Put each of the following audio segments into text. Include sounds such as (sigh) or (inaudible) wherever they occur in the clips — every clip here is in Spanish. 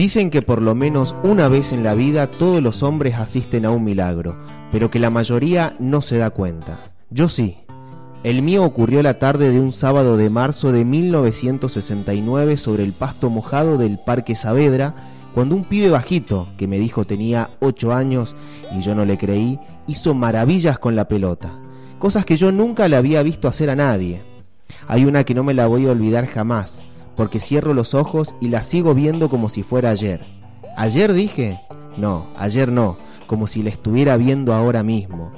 Dicen que por lo menos una vez en la vida todos los hombres asisten a un milagro, pero que la mayoría no se da cuenta. Yo sí. El mío ocurrió la tarde de un sábado de marzo de 1969 sobre el pasto mojado del Parque Saavedra, cuando un pibe bajito, que me dijo tenía 8 años y yo no le creí, hizo maravillas con la pelota. Cosas que yo nunca le había visto hacer a nadie. Hay una que no me la voy a olvidar jamás porque cierro los ojos y la sigo viendo como si fuera ayer. ¿Ayer dije? No, ayer no, como si la estuviera viendo ahora mismo.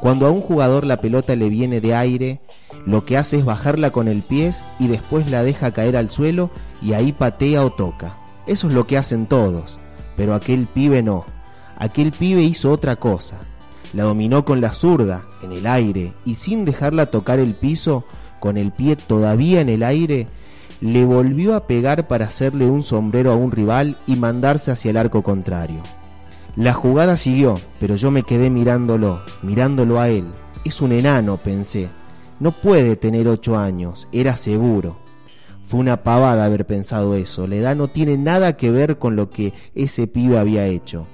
Cuando a un jugador la pelota le viene de aire, lo que hace es bajarla con el pie y después la deja caer al suelo y ahí patea o toca. Eso es lo que hacen todos, pero aquel pibe no. Aquel pibe hizo otra cosa. La dominó con la zurda, en el aire, y sin dejarla tocar el piso, con el pie todavía en el aire, le volvió a pegar para hacerle un sombrero a un rival y mandarse hacia el arco contrario. La jugada siguió, pero yo me quedé mirándolo, mirándolo a él. Es un enano, pensé. No puede tener ocho años, era seguro. Fue una pavada haber pensado eso. La edad no tiene nada que ver con lo que ese pibe había hecho.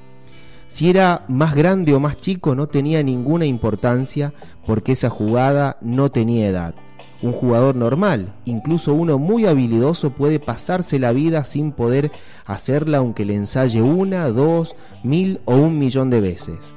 Si era más grande o más chico no tenía ninguna importancia porque esa jugada no tenía edad. Un jugador normal, incluso uno muy habilidoso, puede pasarse la vida sin poder hacerla aunque le ensaye una, dos, mil o un millón de veces.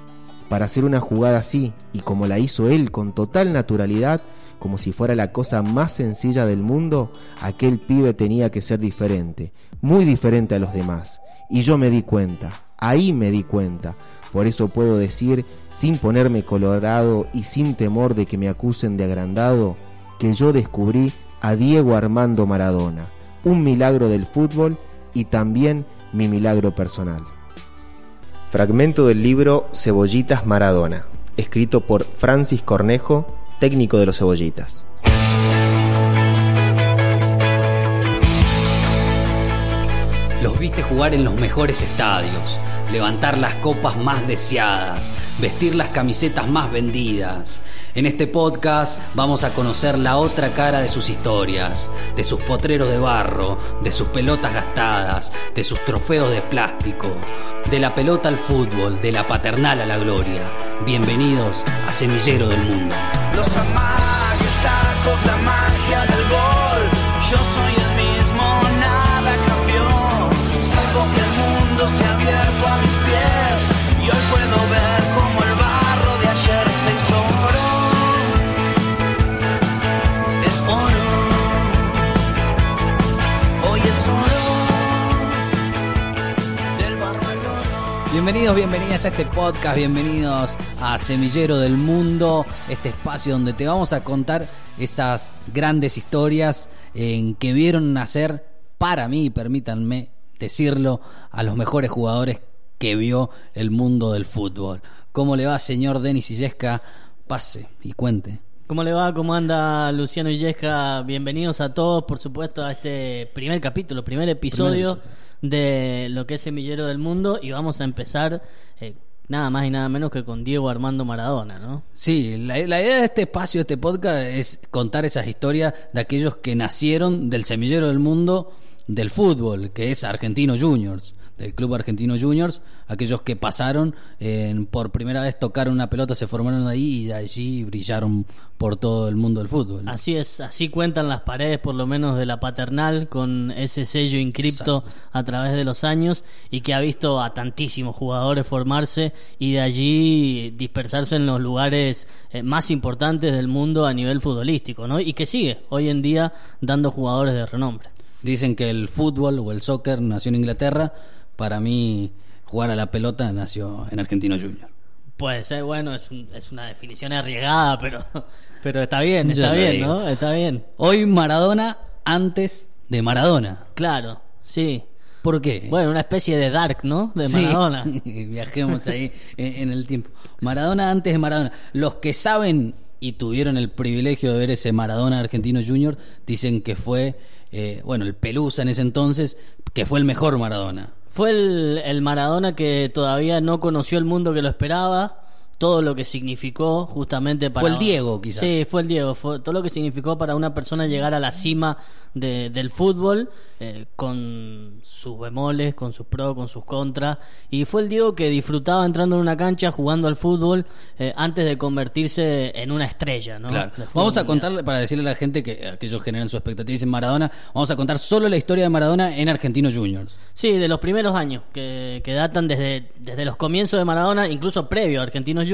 Para hacer una jugada así, y como la hizo él con total naturalidad, como si fuera la cosa más sencilla del mundo, aquel pibe tenía que ser diferente, muy diferente a los demás. Y yo me di cuenta, ahí me di cuenta. Por eso puedo decir, sin ponerme colorado y sin temor de que me acusen de agrandado, que yo descubrí a Diego Armando Maradona, un milagro del fútbol y también mi milagro personal. Fragmento del libro Cebollitas Maradona, escrito por Francis Cornejo, técnico de los cebollitas. Los viste jugar en los mejores estadios, levantar las copas más deseadas, vestir las camisetas más vendidas. En este podcast vamos a conocer la otra cara de sus historias, de sus potreros de barro, de sus pelotas gastadas, de sus trofeos de plástico, de la pelota al fútbol, de la paternal a la gloria. Bienvenidos a Semillero del Mundo. Los amagues, tacos, la magia del Bienvenidos, bienvenidas a este podcast, bienvenidos a Semillero del Mundo, este espacio donde te vamos a contar esas grandes historias en que vieron nacer, para mí, permítanme decirlo, a los mejores jugadores que vio el mundo del fútbol. ¿Cómo le va, señor Denis Illesca? Pase y cuente. ¿Cómo le va? ¿Cómo anda Luciano Illesca? Bienvenidos a todos, por supuesto, a este primer capítulo, primer episodio de lo que es Semillero del Mundo y vamos a empezar eh, nada más y nada menos que con Diego Armando Maradona, ¿no? Sí, la, la idea de este espacio, de este podcast, es contar esas historias de aquellos que nacieron del semillero del mundo del fútbol, que es Argentino Juniors, del Club Argentino Juniors, aquellos que pasaron, por primera vez tocaron una pelota, se formaron ahí y allí brillaron por todo el mundo del fútbol. Así es, así cuentan las paredes por lo menos de la paternal con ese sello inscripto a través de los años y que ha visto a tantísimos jugadores formarse y de allí dispersarse en los lugares eh, más importantes del mundo a nivel futbolístico, ¿no? Y que sigue hoy en día dando jugadores de renombre. Dicen que el fútbol o el soccer nació en Inglaterra, para mí jugar a la pelota nació en Argentino Juniors. Puede ser, bueno, es, un- es una definición arriesgada, pero, (laughs) pero está bien, está bien, digo. ¿no? Está bien. Hoy Maradona antes de Maradona. Claro, sí. ¿Por qué? Bueno, una especie de Dark, ¿no? De Sí, Maradona. (laughs) viajemos ahí en, en el tiempo. Maradona antes de Maradona. Los que saben y tuvieron el privilegio de ver ese Maradona Argentino Junior dicen que fue, eh, bueno, el Pelusa en ese entonces, que fue el mejor Maradona. Fue el, el Maradona que todavía no conoció el mundo que lo esperaba, todo lo que significó justamente para... Fue el Diego, quizás. Sí, fue el Diego, fue todo lo que significó para una persona llegar a la cima de- del fútbol, eh, con sus bemoles, con sus pros, con sus contras, y fue el Diego que disfrutaba entrando en una cancha, jugando al fútbol, eh, antes de convertirse en una estrella, ¿no? Claro. Vamos a contarle, para decirle a la gente que aquellos generan su expectativa dicen Maradona, vamos a contar solo la historia de Maradona en Argentinos Juniors. Sí, de los primeros años, que, que datan desde, desde los comienzos de Maradona, incluso previo a Argentinos Juniors,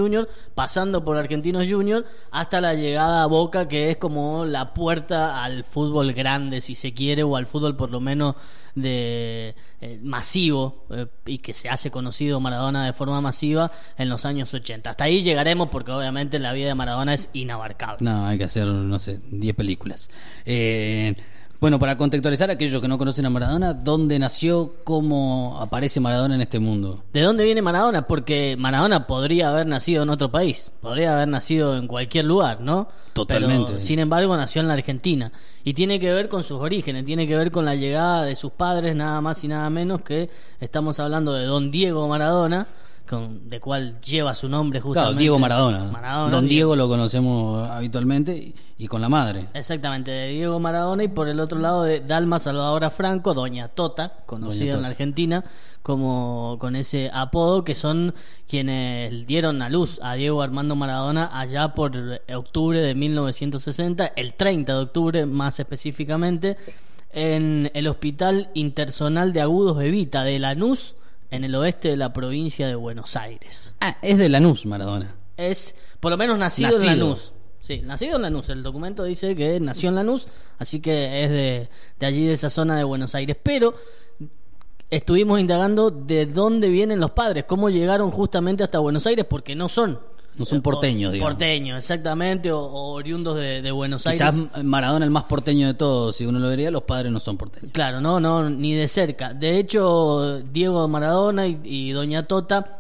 pasando por Argentinos Juniors, hasta la llegada a Boca, que es como la puerta al fútbol grande, si se quiere, o al fútbol por lo menos de eh, masivo, eh, y que se hace conocido Maradona de forma masiva en los años 80. Hasta ahí llegaremos porque obviamente la vida de Maradona es inabarcable. No, hay que hacer, no sé, 10 películas. Eh, bueno, para contextualizar a aquellos que no conocen a Maradona, ¿dónde nació? ¿Cómo aparece Maradona en este mundo? ¿De dónde viene Maradona? Porque Maradona podría haber nacido en otro país, podría haber nacido en cualquier lugar, ¿no? Totalmente. Pero, sin embargo, nació en la Argentina. Y tiene que ver con sus orígenes, tiene que ver con la llegada de sus padres, nada más y nada menos que estamos hablando de don Diego Maradona, con, de cual lleva su nombre justamente. Claro, Diego Maradona. Maradona, Don Diego lo conocemos habitualmente y, y con la madre. Exactamente, de Diego Maradona y por el otro lado de Dalma Salvadora Franco, Doña Tota, conocida Doña en la Tota. Argentina como con ese apodo, que son quienes dieron a luz a Diego Armando Maradona allá por octubre de 1960, el 30 de octubre más específicamente, en el Hospital Intersonal de Agudos Evita de Lanús, en el oeste de la provincia de Buenos Aires Ah, es de Lanús, Maradona. es por lo menos nacido, Nacido. en Lanús. Sí, nacido en Lanús. El documento dice que nació en Lanús, así que es de, de allí, de esa zona de Buenos Aires. Pero estuvimos indagando de dónde vienen los padres, cómo llegaron justamente hasta Buenos Aires, porque no son. No son porteños, digamos. Porteños, exactamente, o, o oriundos de, de Buenos Quizás Aires. Maradona el más porteño de todos, si uno lo vería, los padres no son porteños. Claro, no, no, ni de cerca. De hecho, Diego Maradona y, y Doña Tota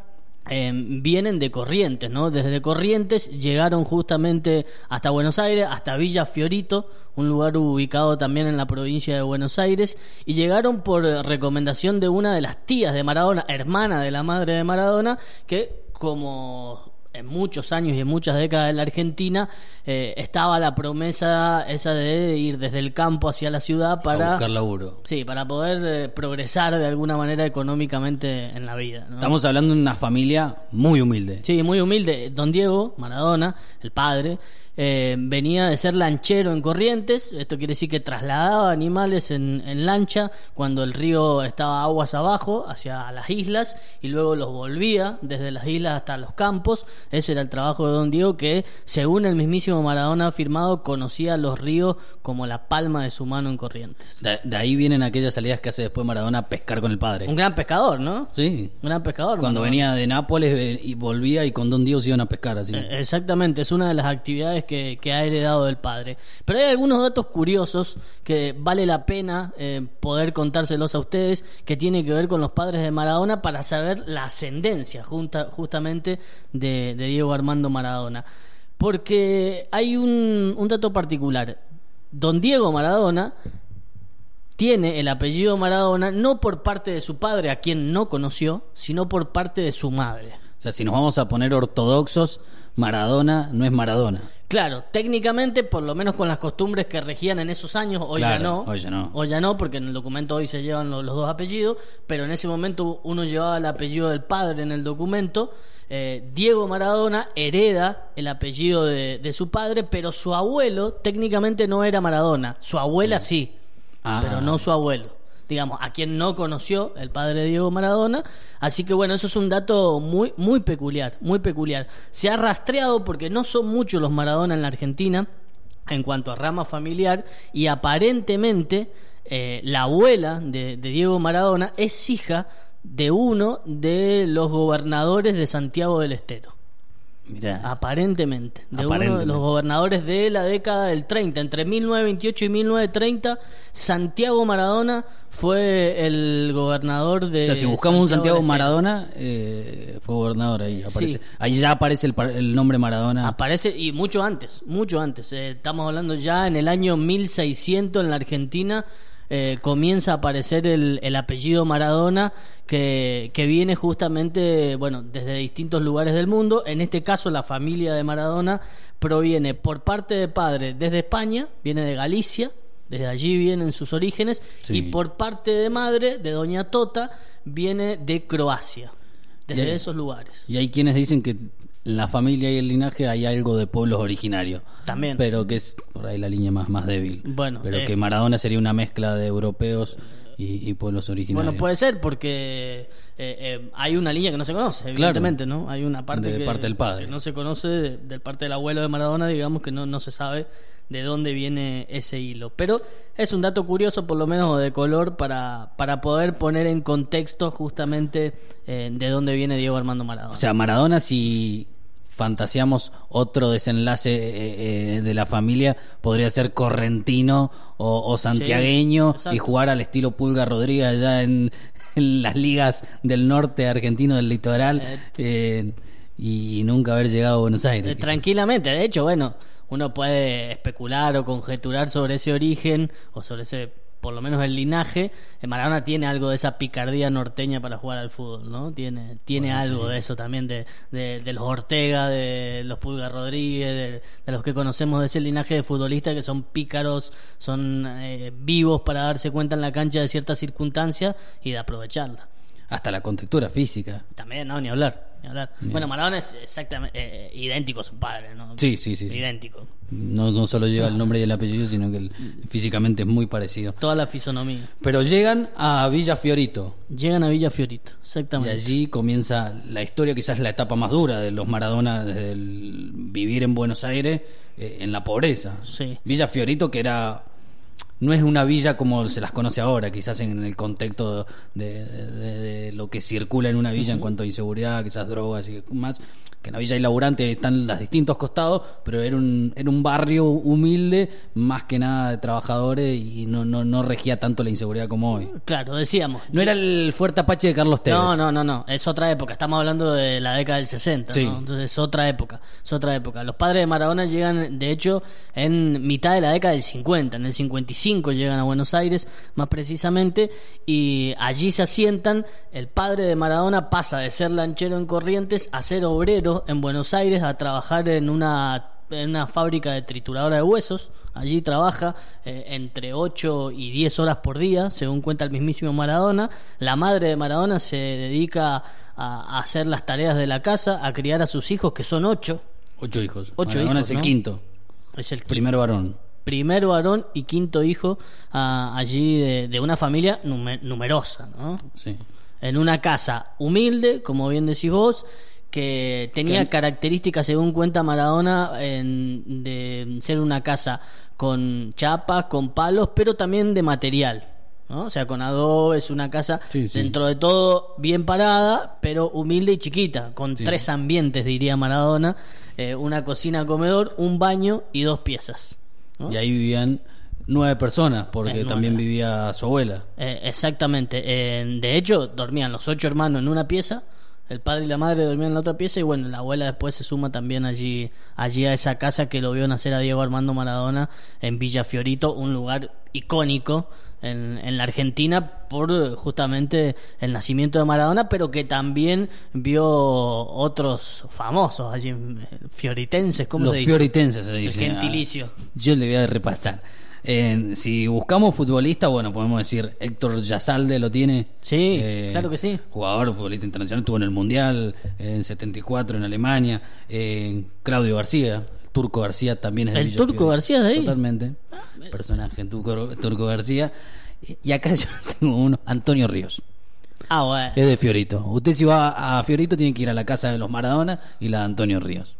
eh, vienen de Corrientes, ¿no? Desde Corrientes llegaron justamente hasta Buenos Aires, hasta Villa Fiorito, un lugar ubicado también en la provincia de Buenos Aires, y llegaron por recomendación de una de las tías de Maradona, hermana de la madre de Maradona, que como en muchos años y en muchas décadas en la Argentina eh, estaba la promesa esa de ir desde el campo hacia la ciudad A para buscar laburo. sí para poder eh, progresar de alguna manera económicamente en la vida ¿no? Estamos hablando de una familia muy humilde. Sí, muy humilde. Don Diego Maradona, el padre, eh, venía de ser lanchero en Corrientes. Esto quiere decir que trasladaba animales en, en lancha cuando el río estaba aguas abajo hacia las islas y luego los volvía desde las islas hasta los campos. Ese era el trabajo de Don Diego que, según el mismísimo Maradona ha afirmado, conocía los ríos como la palma de su mano en Corrientes. De, de ahí vienen aquellas salidas que hace después Maradona a pescar con el padre. Un gran pescador, ¿no? Sí. Un gran pescador. Cuando Maradona. venía de Nápoles eh, y volvía y con Don Diego se iban a pescar. Así. Eh, Exactamente, es una de las actividades que, ha heredado del padre. Pero hay algunos datos curiosos que vale la pena eh, poder contárselos a ustedes, que tiene que ver con los padres de Maradona para saber la ascendencia junta- justamente de, de Diego Armando Maradona. Porque hay un, un dato particular. Don Diego Maradona tiene el apellido Maradona no por parte de su padre, a quien no conoció, sino por parte de su madre. O sea, si nos vamos a poner ortodoxos, Maradona no es Maradona. Claro, técnicamente, por lo menos con las costumbres que regían en esos años, hoy ya no. hoy ya no. Hoy ya no, porque en el documento hoy se llevan lo- los, dos apellidos, pero en ese momento uno llevaba el apellido del padre en el documento. Eh, Diego Maradona hereda el apellido de, de su padre, pero su abuelo técnicamente no era Maradona. Su abuela sí, Ah. pero no su abuelo. Digamos, a quien no conoció el padre Diego Maradona. Así que bueno, eso es un dato muy, muy peculiar, muy peculiar. Se ha rastreado porque no son muchos los Maradona en la Argentina en cuanto a rama familiar y aparentemente eh, la abuela de Diego Maradona es hija de uno de los gobernadores de Santiago del Estero. Mirá. Aparentemente, de uno de los gobernadores de la década del 30, entre 1928 y 1930, Santiago Maradona fue el gobernador de o sea, si buscamos un Santiago. Maradona, eh, fue gobernador ahí. Aparece. Sí. Ahí ya aparece el, el nombre Maradona. Aparece, y mucho antes, mucho antes. Eh, estamos hablando ya en el año 1600 en la Argentina. Eh, comienza a aparecer el, el apellido Maradona, que, que viene justamente, bueno, desde distintos lugares del mundo. En este caso, la familia de Maradona proviene por parte de padre desde España, viene de Galicia, desde allí vienen sus orígenes, Sí. y por parte de madre, de Doña Tota, viene de Croacia, desde hay- esos lugares. Y hay quienes dicen que la familia y el linaje hay algo de pueblos originarios. También. Pero que es por ahí la línea más, más débil. Bueno, Pero eh. que Maradona sería una mezcla de europeos y, y pueblos originarios. Bueno, puede ser porque eh, eh, hay una línea que no se conoce, evidentemente, ¿no? Hay una parte De que, parte del padre. que no se conoce de, del parte del abuelo de Maradona, digamos que no, no se sabe de dónde viene ese hilo. Pero es un dato curioso, por lo menos de color, para, para poder poner en contexto justamente eh, de dónde viene Diego Armando Maradona. O sea, Maradona, si fantaseamos otro desenlace eh, eh, de la familia, podría ser correntino o, o santiagueño y jugar al estilo Pulga Rodríguez allá en, (laughs) en las ligas del norte argentino del litoral eh, y, nunca haber llegado a Buenos Aires. Eh, tranquilamente, de hecho, bueno, uno puede especular o conjeturar sobre ese origen o sobre ese, por lo menos el linaje. Eh, Maradona tiene algo de esa picardía norteña para jugar al fútbol, ¿no? Tiene, tiene algo de eso también, de, de, de los Ortega, de los Pulga Rodríguez, de, de los que conocemos de ese linaje de futbolistas que son pícaros, son eh, vivos para darse cuenta en la cancha de ciertas circunstancias y de aprovecharla. Hasta la contextura física. También, no, ni hablar. Bueno, Maradona es exactamente eh, idéntico a su padre, ¿no? Sí, sí, sí. Idéntico. No, no solo lleva el nombre y el apellido, sino que el- físicamente es muy parecido. Toda la fisonomía. Pero llegan a Villa Fiorito. Llegan a Villa Fiorito, Y exactamente. allí comienza la historia, quizás la etapa más dura de los Maradona, desde el vivir en Buenos Aires eh, en la pobreza. Sí. Villa Fiorito, que era. No es una villa como se las conoce ahora, quizás en el contexto de, de- de lo que circula en una villa en cuanto a inseguridad, quizás drogas y más. Que en la villa hay laburante, están los distintos costados, pero era un, era un barrio humilde, más que nada de trabajadores, y no, no, no regía tanto la inseguridad como hoy. Claro, decíamos. No era el fuerte Apache de Carlos Tevez. No, no, no, no, es otra época. Estamos hablando de la década del 60, Sí. ¿no? Entonces es otra época, es otra época. Los padres de Maradona llegan, de hecho, en mitad de la década del 50, en el 55 llegan a Buenos Aires, más precisamente, y allí se asientan. El padre de Maradona pasa de ser lanchero en Corrientes a ser obrero en Buenos Aires, a trabajar en una en una fábrica de trituradora de huesos. Allí trabaja eh, entre 8 y 10 horas por día, según cuenta el mismísimo Maradona. La madre de Maradona se dedica a, a hacer las tareas de la casa, a criar a sus hijos, que son 8. Ocho hijos. Ocho Maradona hijos, es el ¿no? quinto. Es el Primer varón. Primer varón y quinto hijo ah, allí de, de una familia nume- numerosa, ¿no? Sí. en una casa humilde, como bien decís vos, que tenía características, según cuenta Maradona, en- de ser una casa con chapas, con palos, pero también de material. ¿no? O sea, con adobe, es una casa Sí, sí. dentro de todo bien parada, pero humilde y chiquita, con Sí. tres ambientes, diría Maradona, eh, una cocina, comedor, un baño y dos piezas. ¿No? Y ahí vivían nueve personas, porque también vivía su abuela. Eh, exactamente. Eh, de hecho, dormían los ocho hermanos en una pieza. El padre y la madre dormían en la otra pieza y bueno, la abuela después se suma también allí, allí a esa casa que lo vio nacer a Diego Armando Maradona en Villa Fiorito, un lugar icónico en, en la Argentina por eh, justamente el nacimiento de Maradona, pero que también vio otros famosos allí, eh, fioritenses, ¿cómo Los se dice? fioritenses se El dice. gentilicio. Ah, Yo le voy a repasar. Eh, si buscamos futbolista, bueno, podemos decir Héctor Yazalde lo tiene. Sí, Eh, claro que sí. Jugador, futbolista internacional, estuvo en el Mundial en 74 en Alemania. Eh, Claudio García, Turco García también es de ¿El Turco. García de ahí? Ah, Totalmente. Personaje, Turco, Turco García. Y acá (laughs) yo tengo uno, Antonio Ríos. Ah, bueno. Es de Fiorito. Usted si va a Fiorito tiene que ir a la casa de los Maradona y la de Antonio Ríos.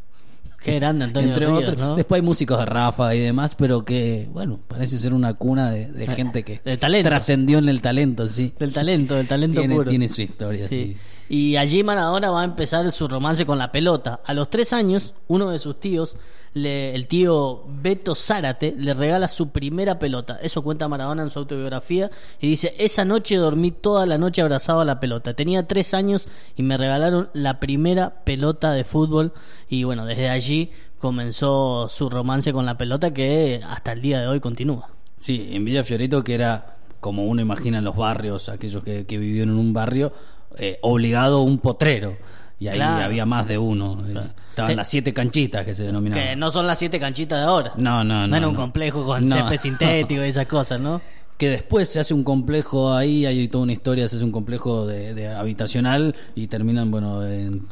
Qué grande Antonio Entre Ríos, otros. ¿no? Después hay músicos de Rafa y demás, pero que, bueno, parece ser una cuna de, de gente que Eh, De talento. trascendió en el talento, sí. Del talento, del talento Tiene, puro. tiene su historia, Sí. sí. Y allí Maradona va a empezar su romance con la pelota. A los tres años, uno de sus tíos, le- el tío Beto Zárate, le regala su primera pelota. Eso cuenta Maradona en su autobiografía. Y dice, esa noche dormí toda la noche abrazado a la pelota. Tenía tres años y me regalaron la primera pelota de fútbol. Y bueno, desde allí comenzó su romance con la pelota que hasta el día de hoy continúa. Sí, en Villa Fiorito, que era como uno imagina en los barrios, aquellos que, que vivieron en un barrio, eh, obligado un potrero. Y ahí Claro. había más de uno. eh, Estaban Te- las siete canchitas que se denominaban. Que no son las siete canchitas de ahora. No, no, no, era un no. complejo con No. césped (laughs) sintético y esas cosas, ¿no? que después se hace un complejo ahí, hay toda una historia, se hace un complejo de, de habitacional y terminan, bueno, en-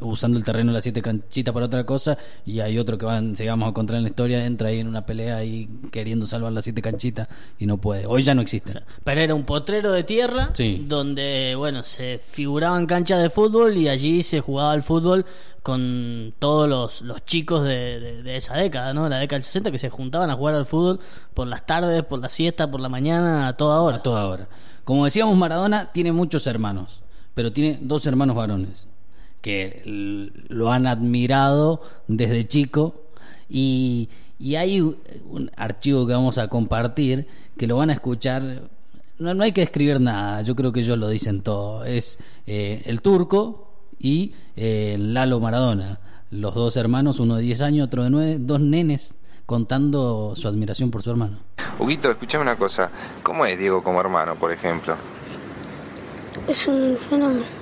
usando el terreno de las siete canchitas para otra cosa y hay otro que van, se vamos a encontrar en la historia, entra ahí en una pelea ahí queriendo salvar las siete canchitas y no puede. Hoy ya no existen. Pero era un potrero de tierra Sí. donde, bueno, se figuraban canchas de fútbol y allí se jugaba el fútbol con todos los, los chicos de, de- de esa década, ¿no? La década del 60 que se juntaban a jugar al fútbol por las tardes, por la siesta, por la mañana, a toda hora. A toda hora. Como decíamos, Maradona tiene muchos hermanos, pero tiene dos hermanos varones que lo han admirado desde chico y, y hay un un archivo que vamos a compartir que lo van a escuchar. No, no hay que escribir nada, yo creo que ellos lo dicen todo. Es eh, el turco y eh, Lalo Maradona, los dos hermanos, uno de 10 años, otro de 9, dos nenes contando su admiración por su hermano. Huguito, escuchame una cosa. ¿Cómo es Diego como hermano, por ejemplo? Es un fenómeno.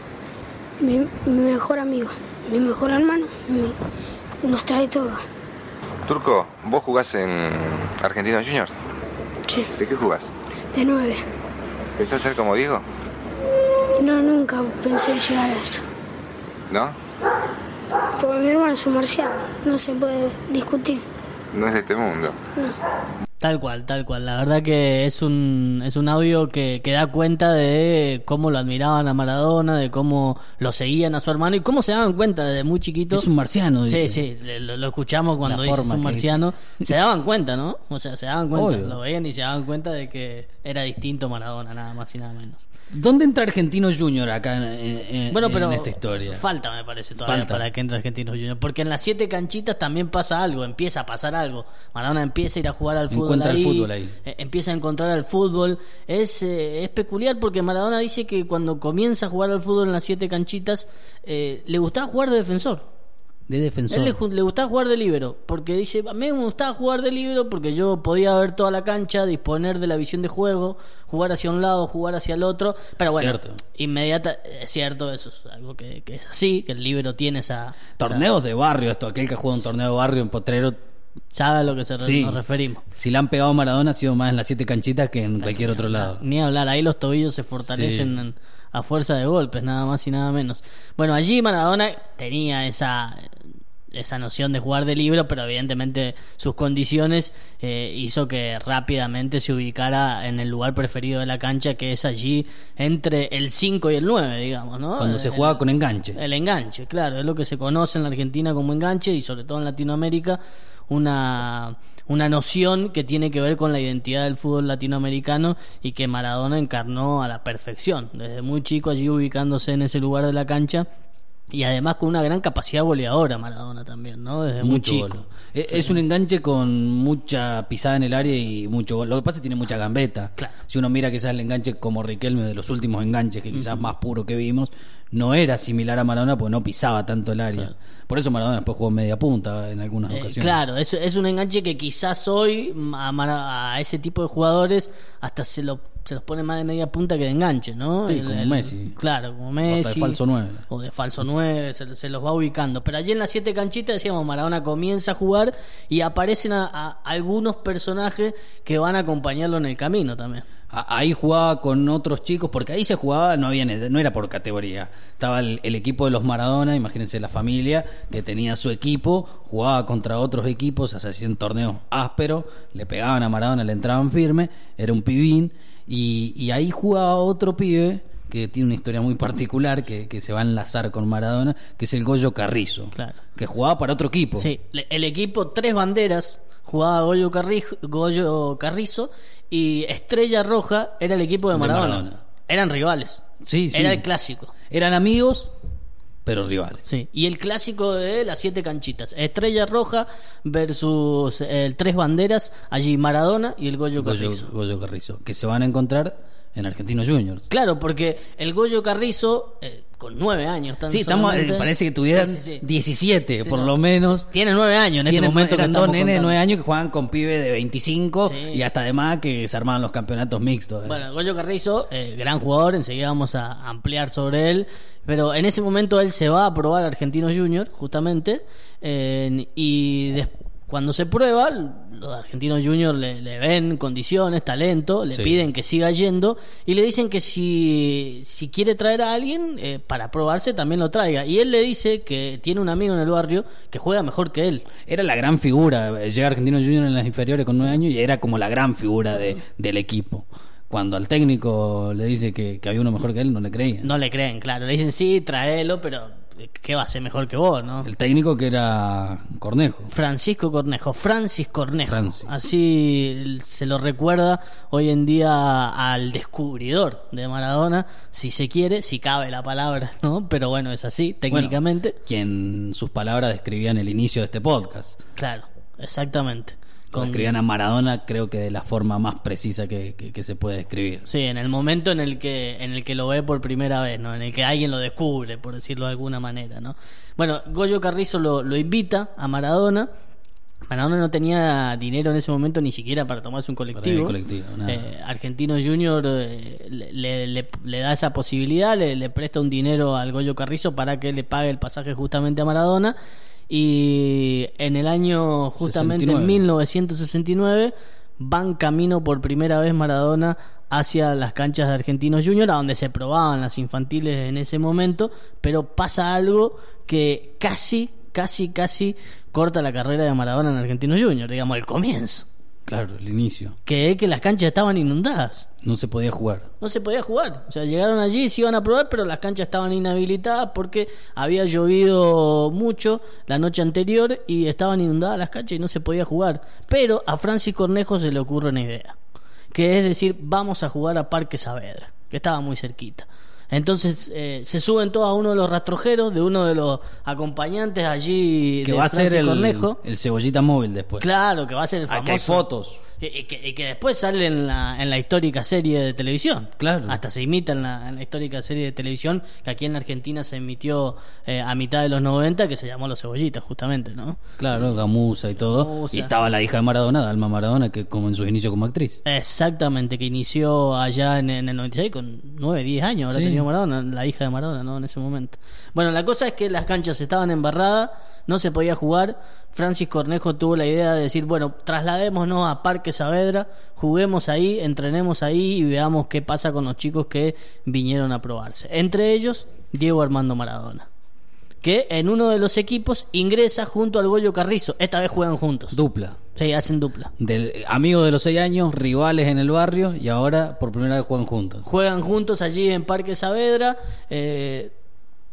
Mi, mi mejor amigo, mi mejor hermano, mi- nos trae todo. Turco, vos jugás en Argentinos Juniors. Sí, ¿De qué jugás? de nueve. ¿Pensás ser como Diego? No, nunca pensé llegar a eso. ¿No? Porque mi hermano es un marciano, no se puede discutir. No es de este mundo. Tal cual, tal cual. La verdad que es un, es un audio que, que da cuenta de cómo lo admiraban a Maradona, de cómo lo seguían a su hermano y cómo se daban cuenta desde muy chiquito. Es un marciano, Sí, dice. sí, le- lo, lo escuchamos cuando dice un marciano. Se (laughs) daban cuenta, ¿no? O sea, se daban cuenta, Obvio. lo veían y se daban cuenta de que era distinto Maradona, nada más y nada menos. ¿Dónde entra Argentino Junior acá en, en- Bueno, en pero esta historia? falta, me parece, todavía Falta. para que entre Argentinos Juniors. Porque en las siete canchitas también pasa algo, empieza a pasar algo. Maradona empieza a ir a jugar al fútbol Encuentra el fútbol ahí. eh, empieza a encontrar al fútbol. Es, eh, es peculiar porque Maradona dice que cuando comienza a jugar al fútbol en las siete canchitas, eh, le gustaba jugar de defensor. De defensor. Él le, gustaba jugar de libero, porque dice, a mí me gustaba jugar de libero porque yo podía ver toda la cancha, disponer de la visión de juego, jugar hacia un lado, jugar hacia el otro, pero bueno, Cierto. inmediata, es cierto, eso es algo que, que es así, que el libero tiene esa... Torneos de barrio, esto, aquel que juega un torneo de barrio en Potrero. ¿Sabe a lo que se Sí. nos referimos? Si le han pegado a Maradona ha sido más en las siete canchitas que en cualquier otro lado. Ni hablar, ahí los tobillos se fortalecen Sí. en- a fuerza de golpes, nada más y nada menos. Bueno, allí Maradona tenía esa esa noción de jugar de libro, pero evidentemente sus condiciones eh, hizo que rápidamente se ubicara en el lugar preferido de la cancha, que es allí entre el 5 y el 9, digamos, ¿no? Cuando se El- jugaba con enganche. el enganche, claro, es lo que se conoce en la Argentina como enganche y sobre todo en Latinoamérica una, una noción que tiene que ver con la identidad del fútbol latinoamericano y que Maradona encarnó a la perfección, desde muy chico allí ubicándose en ese lugar de la cancha y además con una gran capacidad goleadora Maradona también, ¿no? Desde muy Mucho chico. gol. Eh, Es un enganche con mucha pisada en el área y mucho gol. Lo que pasa es que tiene mucha gambeta. Claro. Si uno mira quizás el enganche como Riquelme de los últimos enganches, que quizás más puro que vimos, no era similar a Maradona porque no pisaba tanto el área. Por eso Maradona después jugó media punta en algunas Eh, ocasiones. claro, es, es un enganche que quizás hoy a, Mara- a ese tipo de jugadores hasta se, lo, se los pone más de media punta que de enganche, ¿no? Sí, como Messi. Claro, como O Messi. hasta de falso nueve. O de falso 9, se, se los va ubicando. Pero allí en las siete canchitas decíamos, Maradona comienza a jugar y aparecen a, a algunos personajes que van a acompañarlo en el camino también. Ahí jugaba con otros chicos, porque ahí se jugaba, no había no era por categoría. Estaba el, el equipo de los Maradona, imagínense la familia, que tenía su equipo, jugaba contra otros equipos, hacían torneos ásperos, le pegaban a Maradona, le entraban firme, era un pibín, y, y ahí jugaba otro pibe que tiene una historia muy particular que, que se va a enlazar con Maradona, que es el Goyo Carrizo, Claro. que jugaba para otro equipo. Sí, el equipo Tres Banderas jugaba Goyo, Carrijo- Goyo Carrizo y Estrella Roja era el equipo de Maradona. Maradona. Eran rivales. Sí, sí. Era el clásico. Eran amigos, pero rivales. Sí, y el clásico de las siete canchitas. Estrella Roja versus el Tres Banderas, allí Maradona y el Goyo Goyo, Carrizo. Goyo Carrizo, que se van a encontrar en Argentinos Juniors. Claro, porque el Goyo Carrizo, eh, con nueve años. Tan Sí, estamos, eh, parece que tuvieran Sí, sí, sí. 17, Sí, por no. lo menos. Tiene nueve años en este Tienen- momento que eran dos nenes de. 9 años que juegan con pibe de 25 Sí. y hasta además que se armaban los campeonatos mixtos. eh. Bueno, Goyo Carrizo, eh, gran jugador, enseguida vamos a ampliar sobre él, pero en ese momento él se va a probar a Argentinos Junior, justamente, eh, y des- cuando se prueba, los Argentinos Junior le, le ven condiciones, talento, le Sí. piden que siga yendo y le dicen que si, si quiere traer a alguien eh, para probarse, también lo traiga. Y él le dice que tiene un amigo en el barrio que juega mejor que él. Era la gran figura. Llega Argentino Junior en las inferiores con 9 años y era como la gran figura de, del equipo. Cuando al técnico le dice que, que había uno mejor que él, no le creían. No le creen, claro. Le dicen, sí, tráelo, pero ¿qué va a ser mejor que vos, no? El técnico que era Cornejo. Francisco Cornejo, Francis Cornejo. Francis. Así se lo recuerda hoy en día al descubridor de Maradona, si se quiere, si cabe la palabra, ¿no? Pero bueno, es así, técnicamente. Bueno, quien sus palabras describían el inicio de este podcast. Claro, exactamente. Lo describían a Maradona, creo que de la forma más precisa que, que- que se puede describir. Sí, en el momento en el que en el que lo ve por primera vez, ¿no? En el que alguien lo descubre, por decirlo de alguna manera, ¿no? Bueno, Goyo Carrizo lo, lo invita a Maradona. Maradona no tenía dinero en ese momento ni siquiera para tomarse un colectivo. colectivo. Eh, Argentino Junior eh, le, le- le- le da esa posibilidad, le, le presta un dinero al Goyo Carrizo para que le pague el pasaje justamente a Maradona. Y en el año justamente 69. en 1969 van camino por primera vez Maradona hacia las canchas de Argentinos Junior, a donde se probaban las infantiles en ese momento, pero pasa algo que casi, casi, casi corta la carrera de Maradona en Argentinos Junior, digamos, el comienzo, Claro, el inicio. que es que las canchas estaban inundadas. No se podía jugar. No se podía jugar. O sea, llegaron allí y se iban a probar, pero las canchas estaban inhabilitadas porque había llovido mucho la noche anterior y estaban inundadas las canchas y no se podía jugar. Pero a Francis Cornejo se le ocurre una idea, que es decir, vamos a jugar a Parque Saavedra, que estaba muy cerquita. Entonces eh, se suben todos a uno de los rastrojeros, de uno de los acompañantes allí Que de va a ser el, Cornejo. el cebollita móvil después. Claro, que va a ser el famoso. Acá hay fotos. Y, y que, y que después sale en la, en la histórica serie de televisión. Claro. Hasta se imita en la, en la histórica serie de televisión que aquí en Argentina se emitió eh, a mitad de los 90, que se llamó Los Cebollitas, justamente, ¿no? Claro, Gamusa y todo. Gamusa. Y estaba la hija de Maradona, Dalma Maradona, que como en sus inicios como actriz. Exactamente, que inició allá en, en el 96 con 9, 10 años, Sí. Tenido Maradona, la hija de Maradona, ¿no? En ese momento. Bueno, la cosa es que las canchas estaban embarradas, no se podía jugar. Francis Cornejo tuvo la idea de decir, bueno, trasladémonos a Parque Saavedra, juguemos ahí, entrenemos ahí y veamos qué pasa con los chicos que vinieron a probarse. Entre ellos, Diego Armando Maradona, que en uno de los equipos ingresa junto al Goyo Carrizo. Esta vez juegan juntos. Dupla. Sí, hacen dupla. Del, amigos de los seis años, rivales en el barrio y ahora por primera vez juegan juntos. juegan juntos allí en Parque Saavedra. Eh,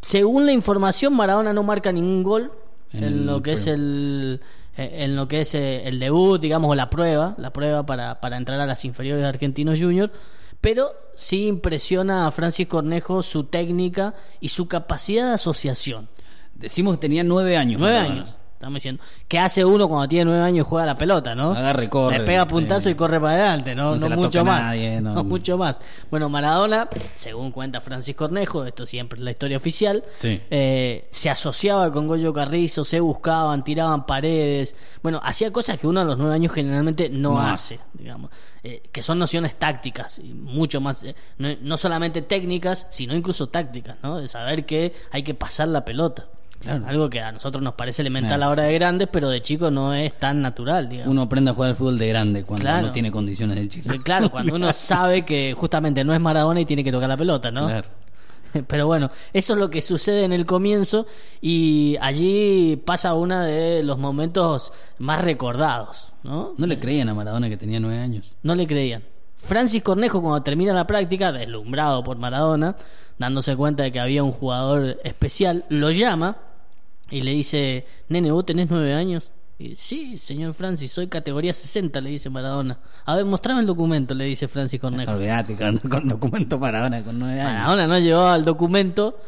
según la información, Maradona no marca ningún gol en, lo que es el eh, en lo que es eh, el debut, digamos, o la prueba, la prueba para, para entrar a las inferiores de Argentinos Juniors, pero sí impresiona a Francis Cornejo su técnica y su capacidad de asociación. Decimos que tenía nueve años. Nueve años. Estamos diciendo. ¿Qué hace uno cuando tiene nueve años y juega la pelota, no? Agarra y corre, Le pega sí. puntazo y corre para adelante, no, mucho más. nadie, (laughs) no. mucho más. Bueno, Maradona, según cuenta Francis Cornejo, esto siempre es la historia oficial, Sí. eh, se asociaba con Goyo Carrizo, se buscaban, tiraban paredes. Bueno, hacía cosas que uno a los nueve años generalmente no, hace, digamos. Eh, que son nociones tácticas, y mucho más, eh, no, no solamente técnicas, sino incluso tácticas, ¿no? De saber que hay que pasar la pelota. Claro. Algo que a nosotros nos parece elemental Eh, ahora de grandes, pero de chico no es tan natural, digamos. Uno aprende a jugar al fútbol de grande cuando Claro. no tiene condiciones de chico. Eh, Claro, cuando uno (laughs) sabe que justamente no es Maradona y tiene que tocar la pelota, ¿no? Claro. (laughs) Pero bueno, eso es lo que sucede en el comienzo y allí pasa uno de los momentos más recordados, ¿no? No le creían a Maradona que tenía nueve años. No le creían. Francis Cornejo, cuando termina la práctica, deslumbrado por Maradona, dándose cuenta de que había un jugador especial, lo llama y le dice, nene, ¿vos tenés nueve años? Y, sí, señor Francis, soy categoría 60, le dice Maradona. A ver, mostrame el documento, le dice Francis Cornejo. Olvídate, con, con documento Maradona con nueve años. Maradona no llevaba el documento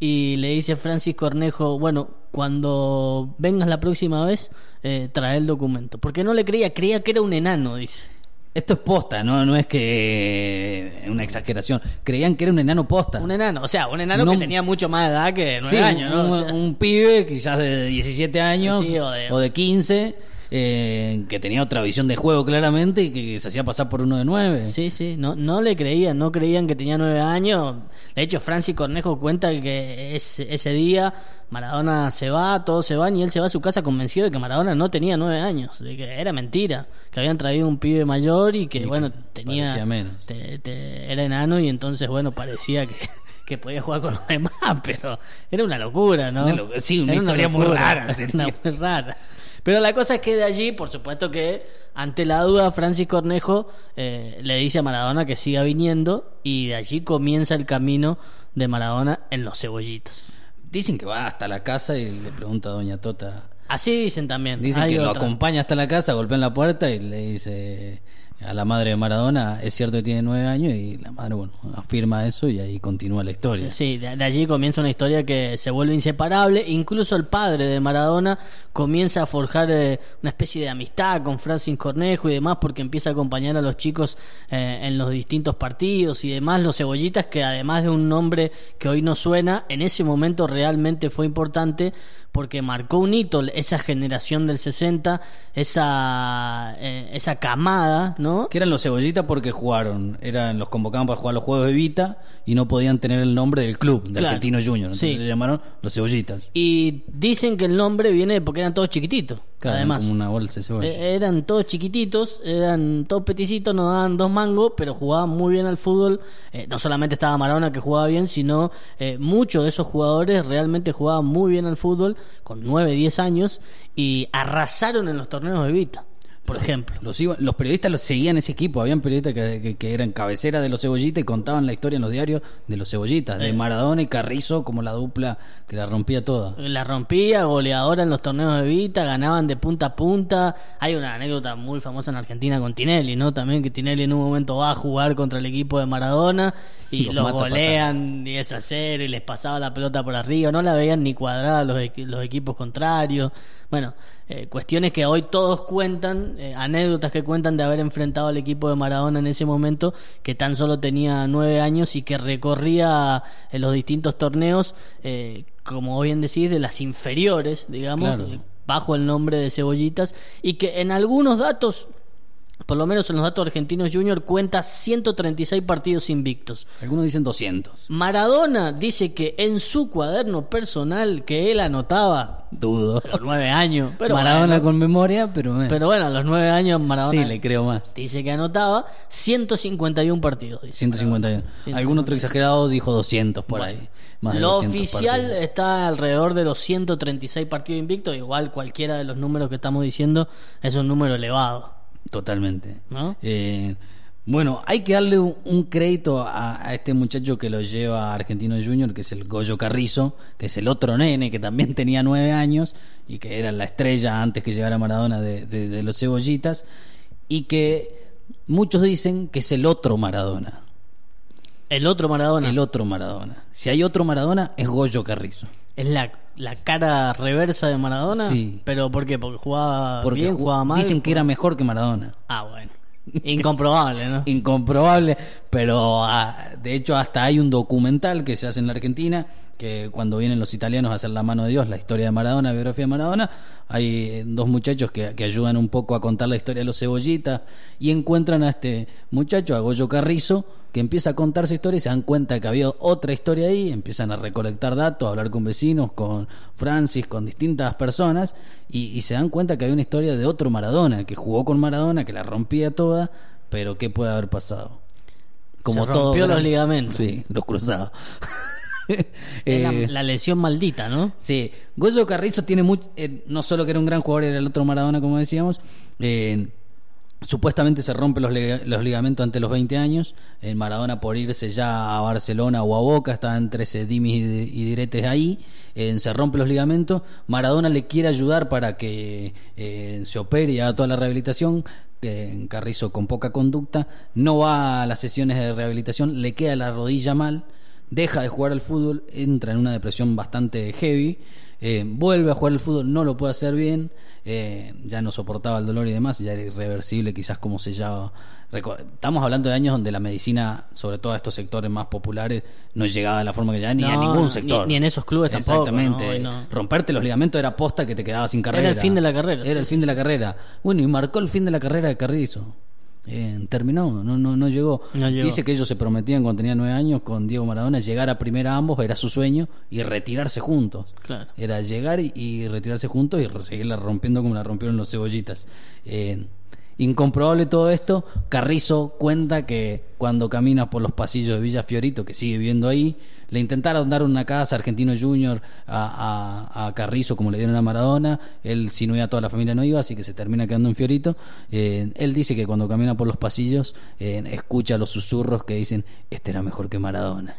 y le dice Francis Cornejo, bueno, cuando vengas la próxima vez, eh, trae el documento. Porque no le creía, creía que era un enano, dice. Esto es posta, no, no es que una exageración. Creían que era un enano posta. Un enano, o sea, un enano No- que tenía mucho más edad que 9 Sí, años, ¿no? un, O sea, un pibe quizás de 17 años Sí, o, o de... de- 15 eh, que tenía otra visión de juego claramente y que se hacía pasar por uno de 9. Sí, sí, no, no le creían, no creían que tenía nueve años. De hecho, Francis Cornejo cuenta que ese, ese día Maradona se va, todos se van y él se va a su casa convencido de que Maradona no tenía nueve años, de que era mentira, que habían traído un pibe mayor y que, Y que bueno, tenía... parecía menos. te- te- era enano y entonces, bueno, parecía que... que podía jugar con los demás, (laughs) pero era una locura, ¿no? Una lo- sí, una Era historia muy rara, (laughs) sería. Una muy rara. Pero la cosa es que de allí, por supuesto que ante la duda, Francis Cornejo eh, le dice a Maradona que siga viniendo y de allí comienza el camino de Maradona en los cebollitas. Dicen que va hasta la casa y le pregunta a Doña Tota. Así dicen también. Dicen Hay que lo acompaña hasta la casa, golpea en la puerta y le dice a la madre de Maradona, es cierto que tiene nueve años y la madre, bueno, afirma eso y ahí continúa la historia. Sí, de, allí comienza una historia que se vuelve inseparable. Incluso el padre de Maradona comienza a forjar eh, una especie de amistad con Francis Cornejo y demás, porque empieza a acompañar a los chicos eh, en los distintos partidos y demás. Los cebollitas, que además de un nombre que hoy no suena, en ese momento realmente fue importante porque marcó un hito esa generación del 60, esa, eh, esa camada, ¿no? Que eran los cebollitas porque jugaron, eran los convocaban para jugar los juegos de Vita y no podían tener el nombre del club, de Claro. Argentino Junior. Entonces Sí. se llamaron los cebollitas. Y dicen que el nombre viene porque eran todos chiquititos. Claro, además. como una bolsa de cebolla. Eh, eran todos chiquititos, eran todos peticitos, nos daban dos mangos, pero jugaban muy bien al fútbol. Eh, no solamente estaba Maradona que jugaba bien, sino eh, muchos de esos jugadores realmente jugaban muy bien al fútbol, con 9, 10 años, y arrasaron en los torneos de Vita, por ejemplo. Los, iba- los periodistas los seguían ese equipo, habían periodistas que, que- que eran cabecera de los cebollitas y contaban la historia en los diarios de los cebollitas, Eh. de Maradona y Carrizo como la dupla que la rompía toda. La rompía, goleadora en los torneos de Vita, ganaban de punta a punta. Hay una anécdota muy famosa en Argentina con Tinelli, ¿no? También que Tinelli en un momento va a jugar contra el equipo de Maradona y Los los, mata a golean y es hacer y les pasaba la pelota por arriba. No la veían ni cuadrada los, los equipos contrarios. Bueno, eh, cuestiones que hoy todos cuentan, eh, anécdotas que cuentan de haber enfrentado al equipo de Maradona en ese momento, que tan solo tenía nueve años y que recorría en los distintos torneos, eh, como bien decís, de las inferiores, digamos, Claro. eh, bajo el nombre de Cebollitas, y que en algunos datos, por lo menos en los datos argentinos junior, cuenta 136 partidos invictos. Algunos dicen 200. Maradona dice que en su cuaderno personal que él anotaba Dudo. a los nueve años, pero Maradona bueno, con memoria, pero, eh, pero bueno, a los nueve años Maradona sí, le creo más. dice que anotaba 151 partidos. dice 151. Maradona. Algún otro exagerado dijo 200 por Bueno, ahí. Más de Lo 200 oficial partidos. está alrededor de los 136 partidos invictos, igual cualquiera de los números que estamos diciendo es un número elevado. Totalmente. ¿No? Eh, bueno, hay que darle un, crédito a, a este muchacho que lo lleva a Argentino Junior, que es el Goyo Carrizo, que es el otro nene que también (laughs) tenía nueve años y que era la estrella antes que llegara Maradona de, de- de los cebollitas, y que muchos dicen que es el otro Maradona. El otro Maradona El otro Maradona. Si hay otro Maradona, es Goyo Carrizo. Es la, la cara reversa de Maradona. Sí. ¿Pero por qué? ¿Porque jugaba Porque bien, ju- jugaba mal? dicen que era mejor que Maradona. Ah, bueno. Incomprobable, ¿no? (laughs) incomprobable, pero ah, de hecho hasta hay un documental que se hace en la Argentina, que cuando vienen los italianos a hacer La mano de Dios, la historia de Maradona, la biografía de Maradona, hay eh, dos muchachos que, que ayudan un poco a contar la historia de los cebollitas y encuentran a este muchacho, a Goyo Carrizo, que empieza a contar su historia y se dan cuenta que había otra historia ahí, empiezan a recolectar datos, a hablar con vecinos, con Francis, con distintas personas, y, y se dan cuenta que había una historia de otro Maradona, que jugó con Maradona, que la rompía toda, pero ¿qué puede haber pasado? Se rompió los ligamentos. Sí, los cruzados. (laughs) (laughs) Es la, Eh, la lesión maldita, ¿no? Sí, Goyo Carrizo tiene mucho, eh, no solo que era un gran jugador, era el otro Maradona, como decíamos. eh, supuestamente se rompe los, lig- los ligamentos ante los 20 años. El Maradona por irse ya a Barcelona o a Boca, está entre ese dimis y, y diretes ahí. eh, se rompe los ligamentos. Maradona le quiere ayudar para que eh, se opere y haga toda la rehabilitación. eh, Carrizo con poca conducta, no va a las sesiones de rehabilitación, le queda la rodilla mal deja de jugar al fútbol, entra en una depresión bastante heavy, eh, vuelve a jugar al fútbol, no lo puede hacer bien, eh, ya no soportaba el dolor y demás, ya era irreversible quizás como sellado. Reco- Estamos hablando de años donde la medicina, sobre todo a estos sectores más populares, no llegaba de la forma que ya ni a No, ningún ni- sector. ni en esos clubes tampoco, Exactamente. ¿no? Hoy no. Romperte los ligamentos era posta que te quedaba sin carrera. el fin de la carrera, Era sí, el fin de la carrera. Bueno, y marcó el fin de la carrera de Carrizo. Eh, terminó, no, no, no llegó. No llegó. Dice que ellos se prometían cuando tenía nueve años con Diego Maradona llegar a primera ambos, era su sueño, y retirarse juntos. Claro. Era llegar y, y retirarse juntos y seguirla rompiendo como la rompieron los cebollitas. Eh, incomprobable todo esto. Carrizo cuenta que cuando camina por los pasillos de Villa Fiorito, que sigue viviendo ahí, le intentaron dar una casa a Argentino Junior a, a- a Carrizo como le dieron a Maradona. Él, si no iba, toda la familia no iba, así que se termina quedando en Fiorito. Eh, él dice que cuando camina por los pasillos, eh, escucha los susurros que dicen: Este era mejor que Maradona.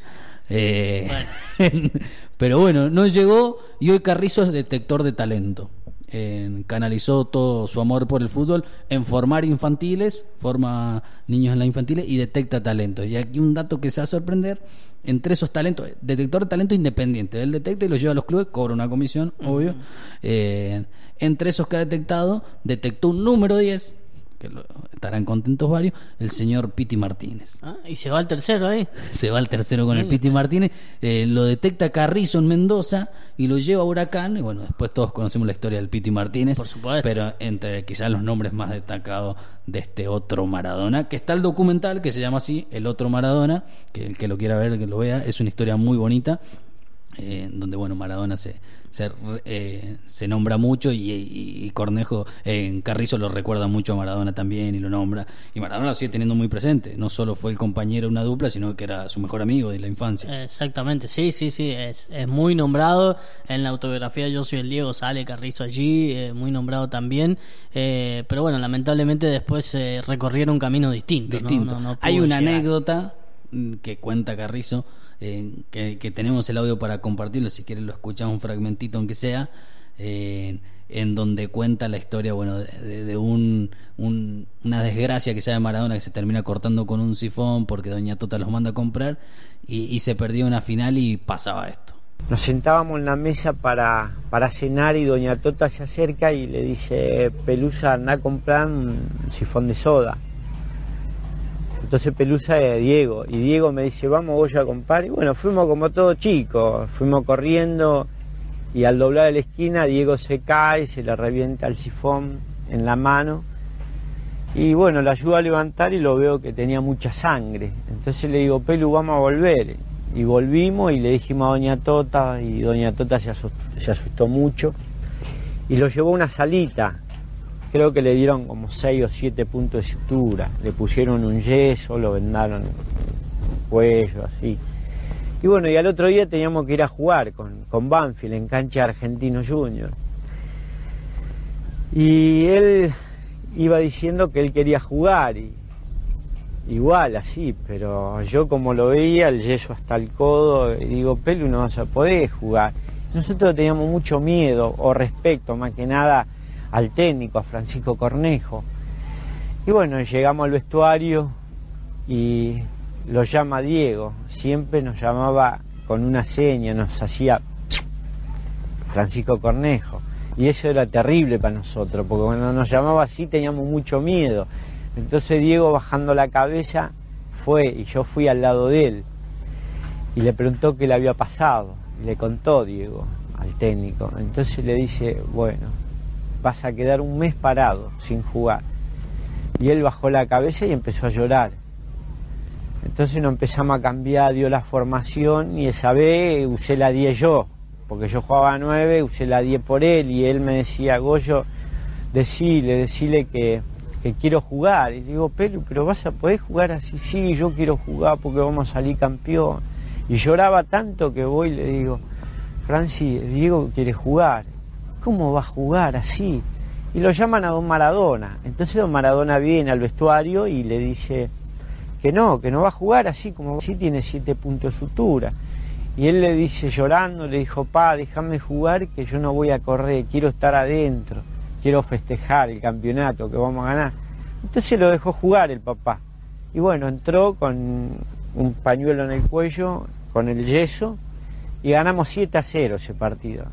Eh, (laughs) pero bueno, no llegó y hoy Carrizo es detector de talento. Eh, canalizó todo su amor por el fútbol en formar infantiles, forma niños en la infantiles y detecta talentos. Y aquí un dato que se va a sorprender, entre esos talentos, detector de talento independiente, él detecta y lo lleva a los clubes, cobra una comisión, obvio. Eh, entre esos que ha detectado, detectó un número 10, que lo- estarán contentos varios, el señor Piti Martínez Ah, y se va al tercero ahí. (laughs) se va al tercero con el Piti Martínez, eh, lo detecta Carrizo en Mendoza y lo lleva a Huracán. Y bueno, después todos conocemos la historia del Piti Martínez. Por supuesto. Pero entre quizás los nombres más destacados de este otro Maradona, que está el documental que se llama así, El otro Maradona, que el que lo quiera ver, que lo vea, es una historia muy bonita. eh, donde bueno Maradona se se, eh, se nombra mucho y, y- Cornejo eh, en Carrizo lo recuerda mucho a Maradona también y lo nombra y Maradona lo sigue teniendo muy presente no solo fue el compañero de una dupla sino que era su mejor amigo de la infancia Exactamente, sí, sí, sí, es, es muy nombrado. En la autobiografía de Yo soy el Diego sale Carrizo allí, eh, muy nombrado también. Eh, pero bueno, lamentablemente después eh, recorrieron un camino distinto. ¿no? distinto. No- no Hay una llegar. anécdota mm, que cuenta Carrizo, que, tenemos el audio para compartirlo, si quieren lo escuchamos un fragmentito aunque sea, eh, en donde cuenta la historia, bueno, de, de- un, un- una desgracia que sea de Maradona que se termina cortando con un sifón porque Doña Tota los manda a comprar y, y se perdió una final y pasaba esto. Nos sentábamos en la mesa para, para cenar y doña Tota se acerca y le dice, Pelusa, anda a comprar un sifón de soda. Entonces Pelusa es Diego y Diego me dice, vamos voy a comprar. Y bueno, fuimos como todos chicos, fuimos corriendo y al doblar de la esquina Diego se cae, se le revienta el sifón en la mano. Y bueno, le ayudo a levantar y lo veo que tenía mucha sangre. Entonces le digo, Pelu, vamos a volver. Y volvimos y le dijimos a Doña Tota, y Doña Tota se asustó mucho. Y lo llevó a una salita. Creo que le dieron como 6 o 7 puntos de sutura. Le pusieron un yeso, lo vendaron el cuello, así. Y bueno, y al otro día teníamos que ir a jugar con, con Banfield en cancha Argentino Junior. Y él iba diciendo que él quería jugar y igual así, pero yo como lo veía, el yeso hasta el codo, y digo, Pelu, no vas a poder jugar. Nosotros teníamos mucho miedo o respeto más que nada al técnico, a Francisco Cornejo. Y bueno, llegamos al vestuario y lo llama Diego, siempre nos llamaba con una seña, nos hacía Francisco Cornejo. Y eso era terrible para nosotros, porque cuando nos llamaba así teníamos mucho miedo. Entonces Diego bajando la cabeza fue y yo fui al lado de él y le preguntó qué le había pasado. Le contó Diego al técnico. Entonces le dice, bueno, vas a quedar un mes parado sin jugar. Y él bajó la cabeza y empezó a llorar. Entonces nos empezamos a cambiar, dio la formación y esa vez usé la 10 yo, porque yo jugaba a 9, usé la 10 por él y él me decía, Goyo, decile, decile que, quiero jugar. Y digo, Pelu, pero vas a poder jugar así, sí, yo quiero jugar porque vamos a salir campeón. Y lloraba tanto que voy y le digo, Francis, Diego quiere jugar. ¿Cómo va a jugar así? Y lo llaman a don Maradona. Entonces don Maradona viene al vestuario y le dice que no, que no va a jugar así como sí tiene siete puntos de sutura. Y él le dice llorando, le dijo, pa, déjame jugar que yo no voy a correr, quiero estar adentro, quiero festejar el campeonato que vamos a ganar. Entonces lo dejó jugar el papá. Y bueno, entró con un pañuelo en el cuello con el yeso y ganamos 7 a 0 ese partido.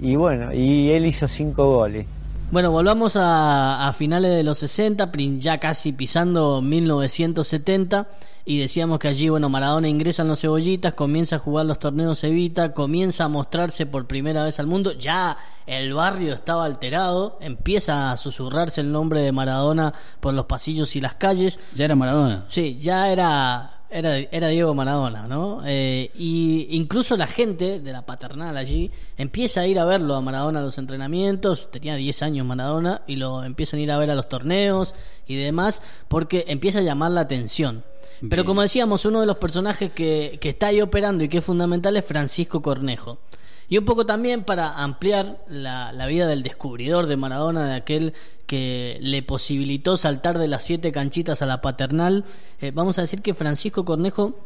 Y bueno, y él hizo 5 goles. Bueno, volvamos a, a finales de los 60, prin- ya casi pisando 1970, y decíamos que allí, bueno, Maradona ingresa en los cebollitas, comienza a jugar los torneos Evita, comienza a mostrarse por primera vez al mundo, ya el barrio estaba alterado, empieza a susurrarse el nombre de Maradona por los pasillos y las calles, Ya era Maradona. Sí, ya era era, era Diego Maradona, ¿no? Eh, y incluso la gente de la paternal allí empieza a ir a verlo a Maradona a los entrenamientos, tenía 10 años Maradona, y lo empiezan a ir a ver a los torneos y demás, porque empieza a llamar la atención. Pero como decíamos, uno de los personajes que, que está ahí operando y que es fundamental es Francisco Cornejo. Y un poco también para ampliar la, la vida del descubridor de Maradona, de aquel que le posibilitó saltar de las siete canchitas a la paternal, eh, vamos a decir que Francisco Cornejo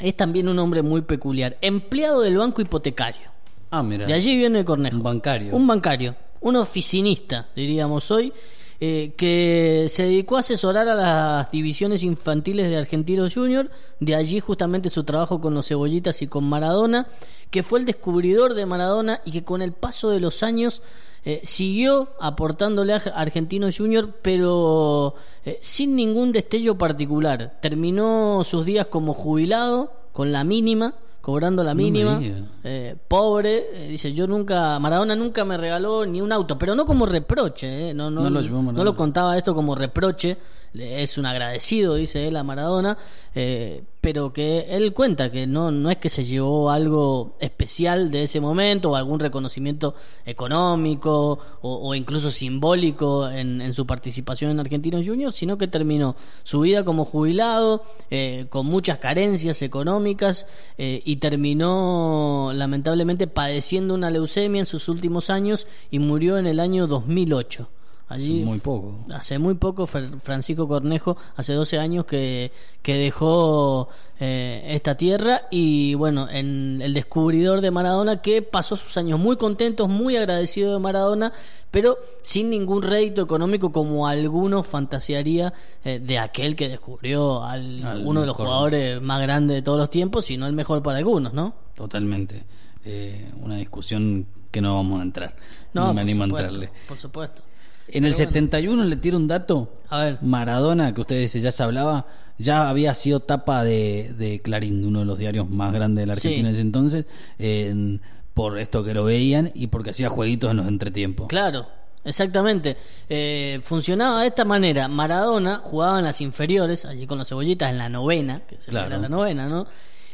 es también un hombre muy peculiar, empleado del banco hipotecario. Ah, mira. De allí viene Cornejo. Un bancario. Un bancario, un oficinista, diríamos hoy, eh, que se dedicó a asesorar a las divisiones infantiles de Argentinos Junior, de allí justamente su trabajo con los cebollitas y con Maradona, que fue el descubridor de Maradona y que con el paso de los años eh, siguió aportándole a Argentinos Junior, pero eh, sin ningún destello particular. Terminó sus días como jubilado, con la mínima, cobrando la mínima eh, pobre, eh, dice, yo nunca, Maradona nunca me regaló ni un auto, pero no como reproche, eh, no, no, No lo no lo contaba esto como reproche, es un agradecido, dice él a Maradona, eh, pero que él cuenta que no, no es que se llevó algo especial de ese momento o algún reconocimiento económico o, o incluso simbólico en, en su participación en Argentinos Juniors, sino que terminó su vida como jubilado, eh, con muchas carencias económicas eh, y terminó lamentablemente padeciendo una leucemia en sus últimos años y murió en el año 2008. Allí Muy poco. Hace muy poco Francisco Cornejo, hace 12 años que, que dejó eh, esta tierra y bueno, en el descubridor de Maradona que pasó sus años muy contentos, muy agradecido de Maradona, pero sin ningún rédito económico como alguno fantasearía eh, de aquel que descubrió al, Al uno de los mejor. jugadores más grandes de todos los tiempos, si no el mejor para algunos, ¿no? Totalmente. Eh, una discusión que no vamos a entrar. No, No, me animo a entrarle. Por supuesto. En el Pero bueno. 71 le tiro un dato. A ver. Maradona, que ustedes ya se hablaba, ya había sido tapa de, de Clarín, de uno de los diarios más grandes de la Argentina Sí. en ese entonces, en- por esto que lo veían y porque hacía jueguitos en los entretiempos. Claro, exactamente. Eh, funcionaba de esta manera. Maradona jugaba en las inferiores, allí con los cebollitas, en la novena, que se Claro. era la novena, ¿no?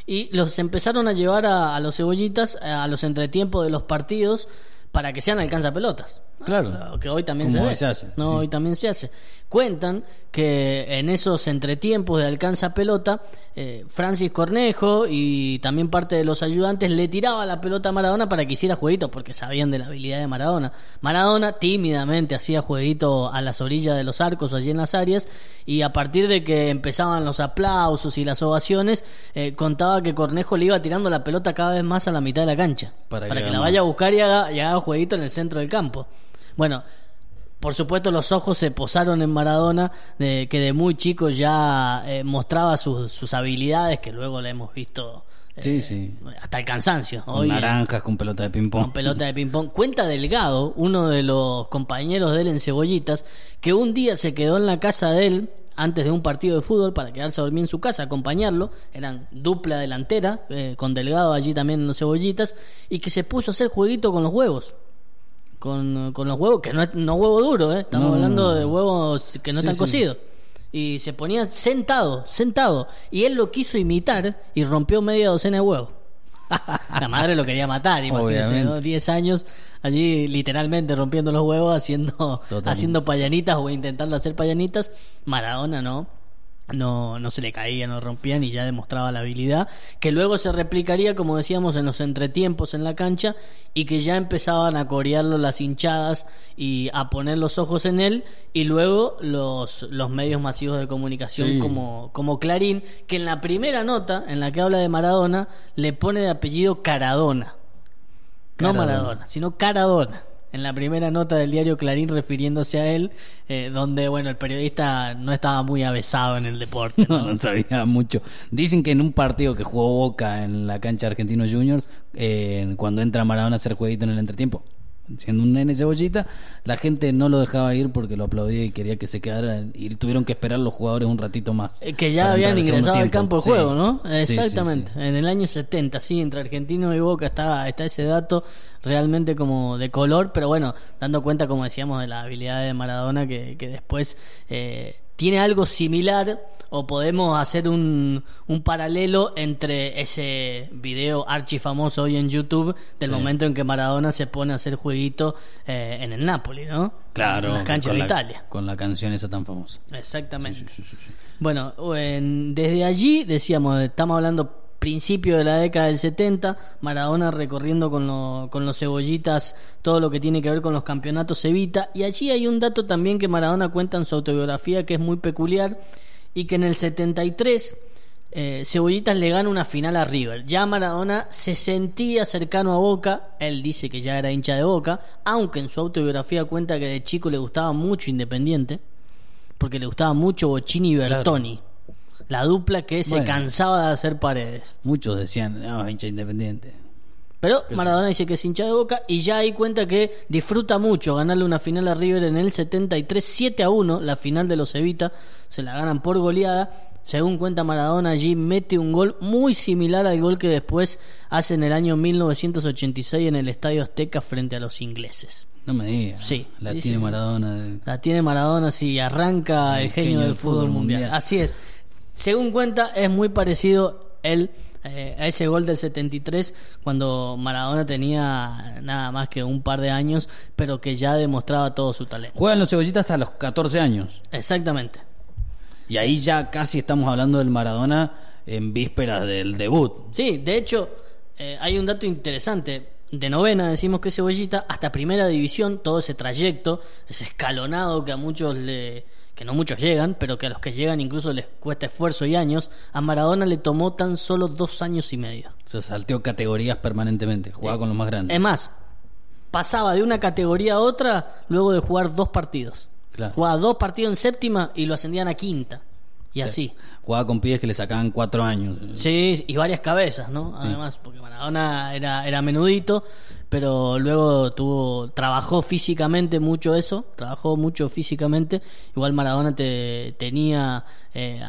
Y los empezaron a llevar a, a los cebollitas a los entretiempos de los partidos para que sean alcanza pelotas. Claro. Que hoy también se, hace, No, sí. hoy también se hace. Cuentan que en esos entretiempos de alcanza pelota, eh, Francis Cornejo y también parte de los ayudantes le tiraba la pelota a Maradona para que hiciera jueguito, porque sabían de la habilidad de Maradona. Maradona tímidamente hacía jueguito a las orillas de los arcos, allí en las áreas, y a partir de que empezaban los aplausos y las ovaciones, eh, contaba que Cornejo le iba tirando la pelota cada vez más a la mitad de la cancha, Para para, que que, la vaya a buscar y haga, y haga jueguito en el centro del campo. Bueno, por supuesto los ojos se posaron en Maradona, que de muy chico ya eh, mostraba sus, sus habilidades, que luego le hemos visto eh, Sí, sí. hasta el cansancio. Con Hoy, naranjas, con pelota de ping-pong. con pelota de ping-pong. Cuenta Delgado, uno de los compañeros de él en Cebollitas, que un día se quedó en la casa de él antes de un partido de fútbol para quedarse a dormir en su casa, acompañarlo. Eran dupla delantera, eh, con Delgado allí también en los Cebollitas, y que se puso a hacer jueguito con los huevos. Con, con los huevos, que no es no huevo duro, ¿eh? estamos No, hablando no, de huevos que no Sí, están sí. cocidos. Y se ponía sentado, sentado. Y él lo quiso imitar y rompió media docena de huevos. (laughs) La madre lo quería matar, imagínense, Obviamente. ¿no? 10 años allí literalmente rompiendo los huevos, haciendo, Totalmente. haciendo payanitas o intentando hacer payanitas. Maradona no. No, no se le caía, no rompían y ya demostraba la habilidad que luego se replicaría, como decíamos, en los entretiempos en la cancha y que ya empezaban a corearlo las hinchadas y a poner los ojos en él y luego los, los medios masivos de comunicación Sí. como, como Clarín, que en la primera nota en la que habla de Maradona le pone de apellido Caradona. No. Maradona, sino Caradona. En la primera nota del diario Clarín refiriéndose a él, eh, donde, bueno, el periodista no estaba muy avesado en el deporte. No, (laughs) sabía mucho. Dicen que en un partido que jugó Boca en la cancha Argentino Juniors, eh, cuando entra Maradona a hacer jueguito en el entretiempo, siendo un nene cebollita, la gente no lo dejaba ir porque lo aplaudía y quería que se quedara y tuvieron que esperar los jugadores un ratito más. Eh, Que ya habían ingresado al campo de Sí. juego, ¿no? Sí, Exactamente. sí. En el año 70, sí, entre Argentino y Boca está, está ese dato realmente como de color, pero bueno, dando cuenta, como decíamos, de la habilidad de Maradona que, que después eh, tiene algo similar o podemos hacer un, un paralelo entre ese video archifamoso hoy en YouTube del Sí. momento en que Maradona se pone a hacer jueguito eh, en el Napoli, ¿no? Claro, En las canchas de la- Italia. Con la canción esa tan famosa. Exactamente. Sí, sí. Bueno, en- desde allí, decíamos, estamos hablando principio de la década del 70, Maradona recorriendo con, lo- con los cebollitas todo lo que tiene que ver con los campeonatos Evita, y allí hay un dato también que Maradona cuenta en su autobiografía que es muy peculiar, y que en el 73 eh, Cebollitas le gana una final a River. Ya Maradona se sentía cercano a Boca, él dice que ya era hincha de Boca, aunque en su autobiografía cuenta que de chico le gustaba mucho Independiente, porque le gustaba mucho Bochini y Claro. La dupla que se cansaba de hacer paredes. Muchos decían, no, hincha independiente. Pero Maradona dice que es hincha de Boca y ya hay cuenta que disfruta mucho ganarle una final a River en el 73, 7 a 1, la final de los Evita, se la ganan por goleada. Según cuenta Maradona, allí mete un gol muy similar al gol que después hace en el año 1986 en el Estadio Azteca frente a los ingleses. No me digas. Sí, La dice- tiene Maradona. La tiene Maradona si arranca el, genio, del fútbol mundial. Así es. Según cuenta, es muy parecido él eh, a ese gol del 73 cuando Maradona tenía nada más que un par de años, pero que ya demostraba todo su talento. Juegan los cebollitas hasta los 14 años. Exactamente. Y ahí ya casi estamos hablando del Maradona en vísperas del debut. Sí, de hecho, eh, hay un dato interesante. De novena decimos que Cebollita hasta primera división, todo ese trayecto, ese escalonado que a muchos le, que no muchos llegan, pero que a los que llegan incluso les cuesta esfuerzo y años, a Maradona le tomó tan solo dos años y medio. Se salteó categorías permanentemente. Jugaba con los más grandes. Es más, pasaba de una categoría a otra luego de jugar dos partidos. Claro. Jugaba dos partidos en séptima y lo ascendían a quinta. Y así. Jugaba con pibes que le sacaban cuatro años. Sí, y varias cabezas, ¿no? Sí. Además, porque Maradona era, era menudito, pero luego tuvo, trabajó físicamente mucho eso, trabajó mucho físicamente. Igual Maradona te, tenía eh,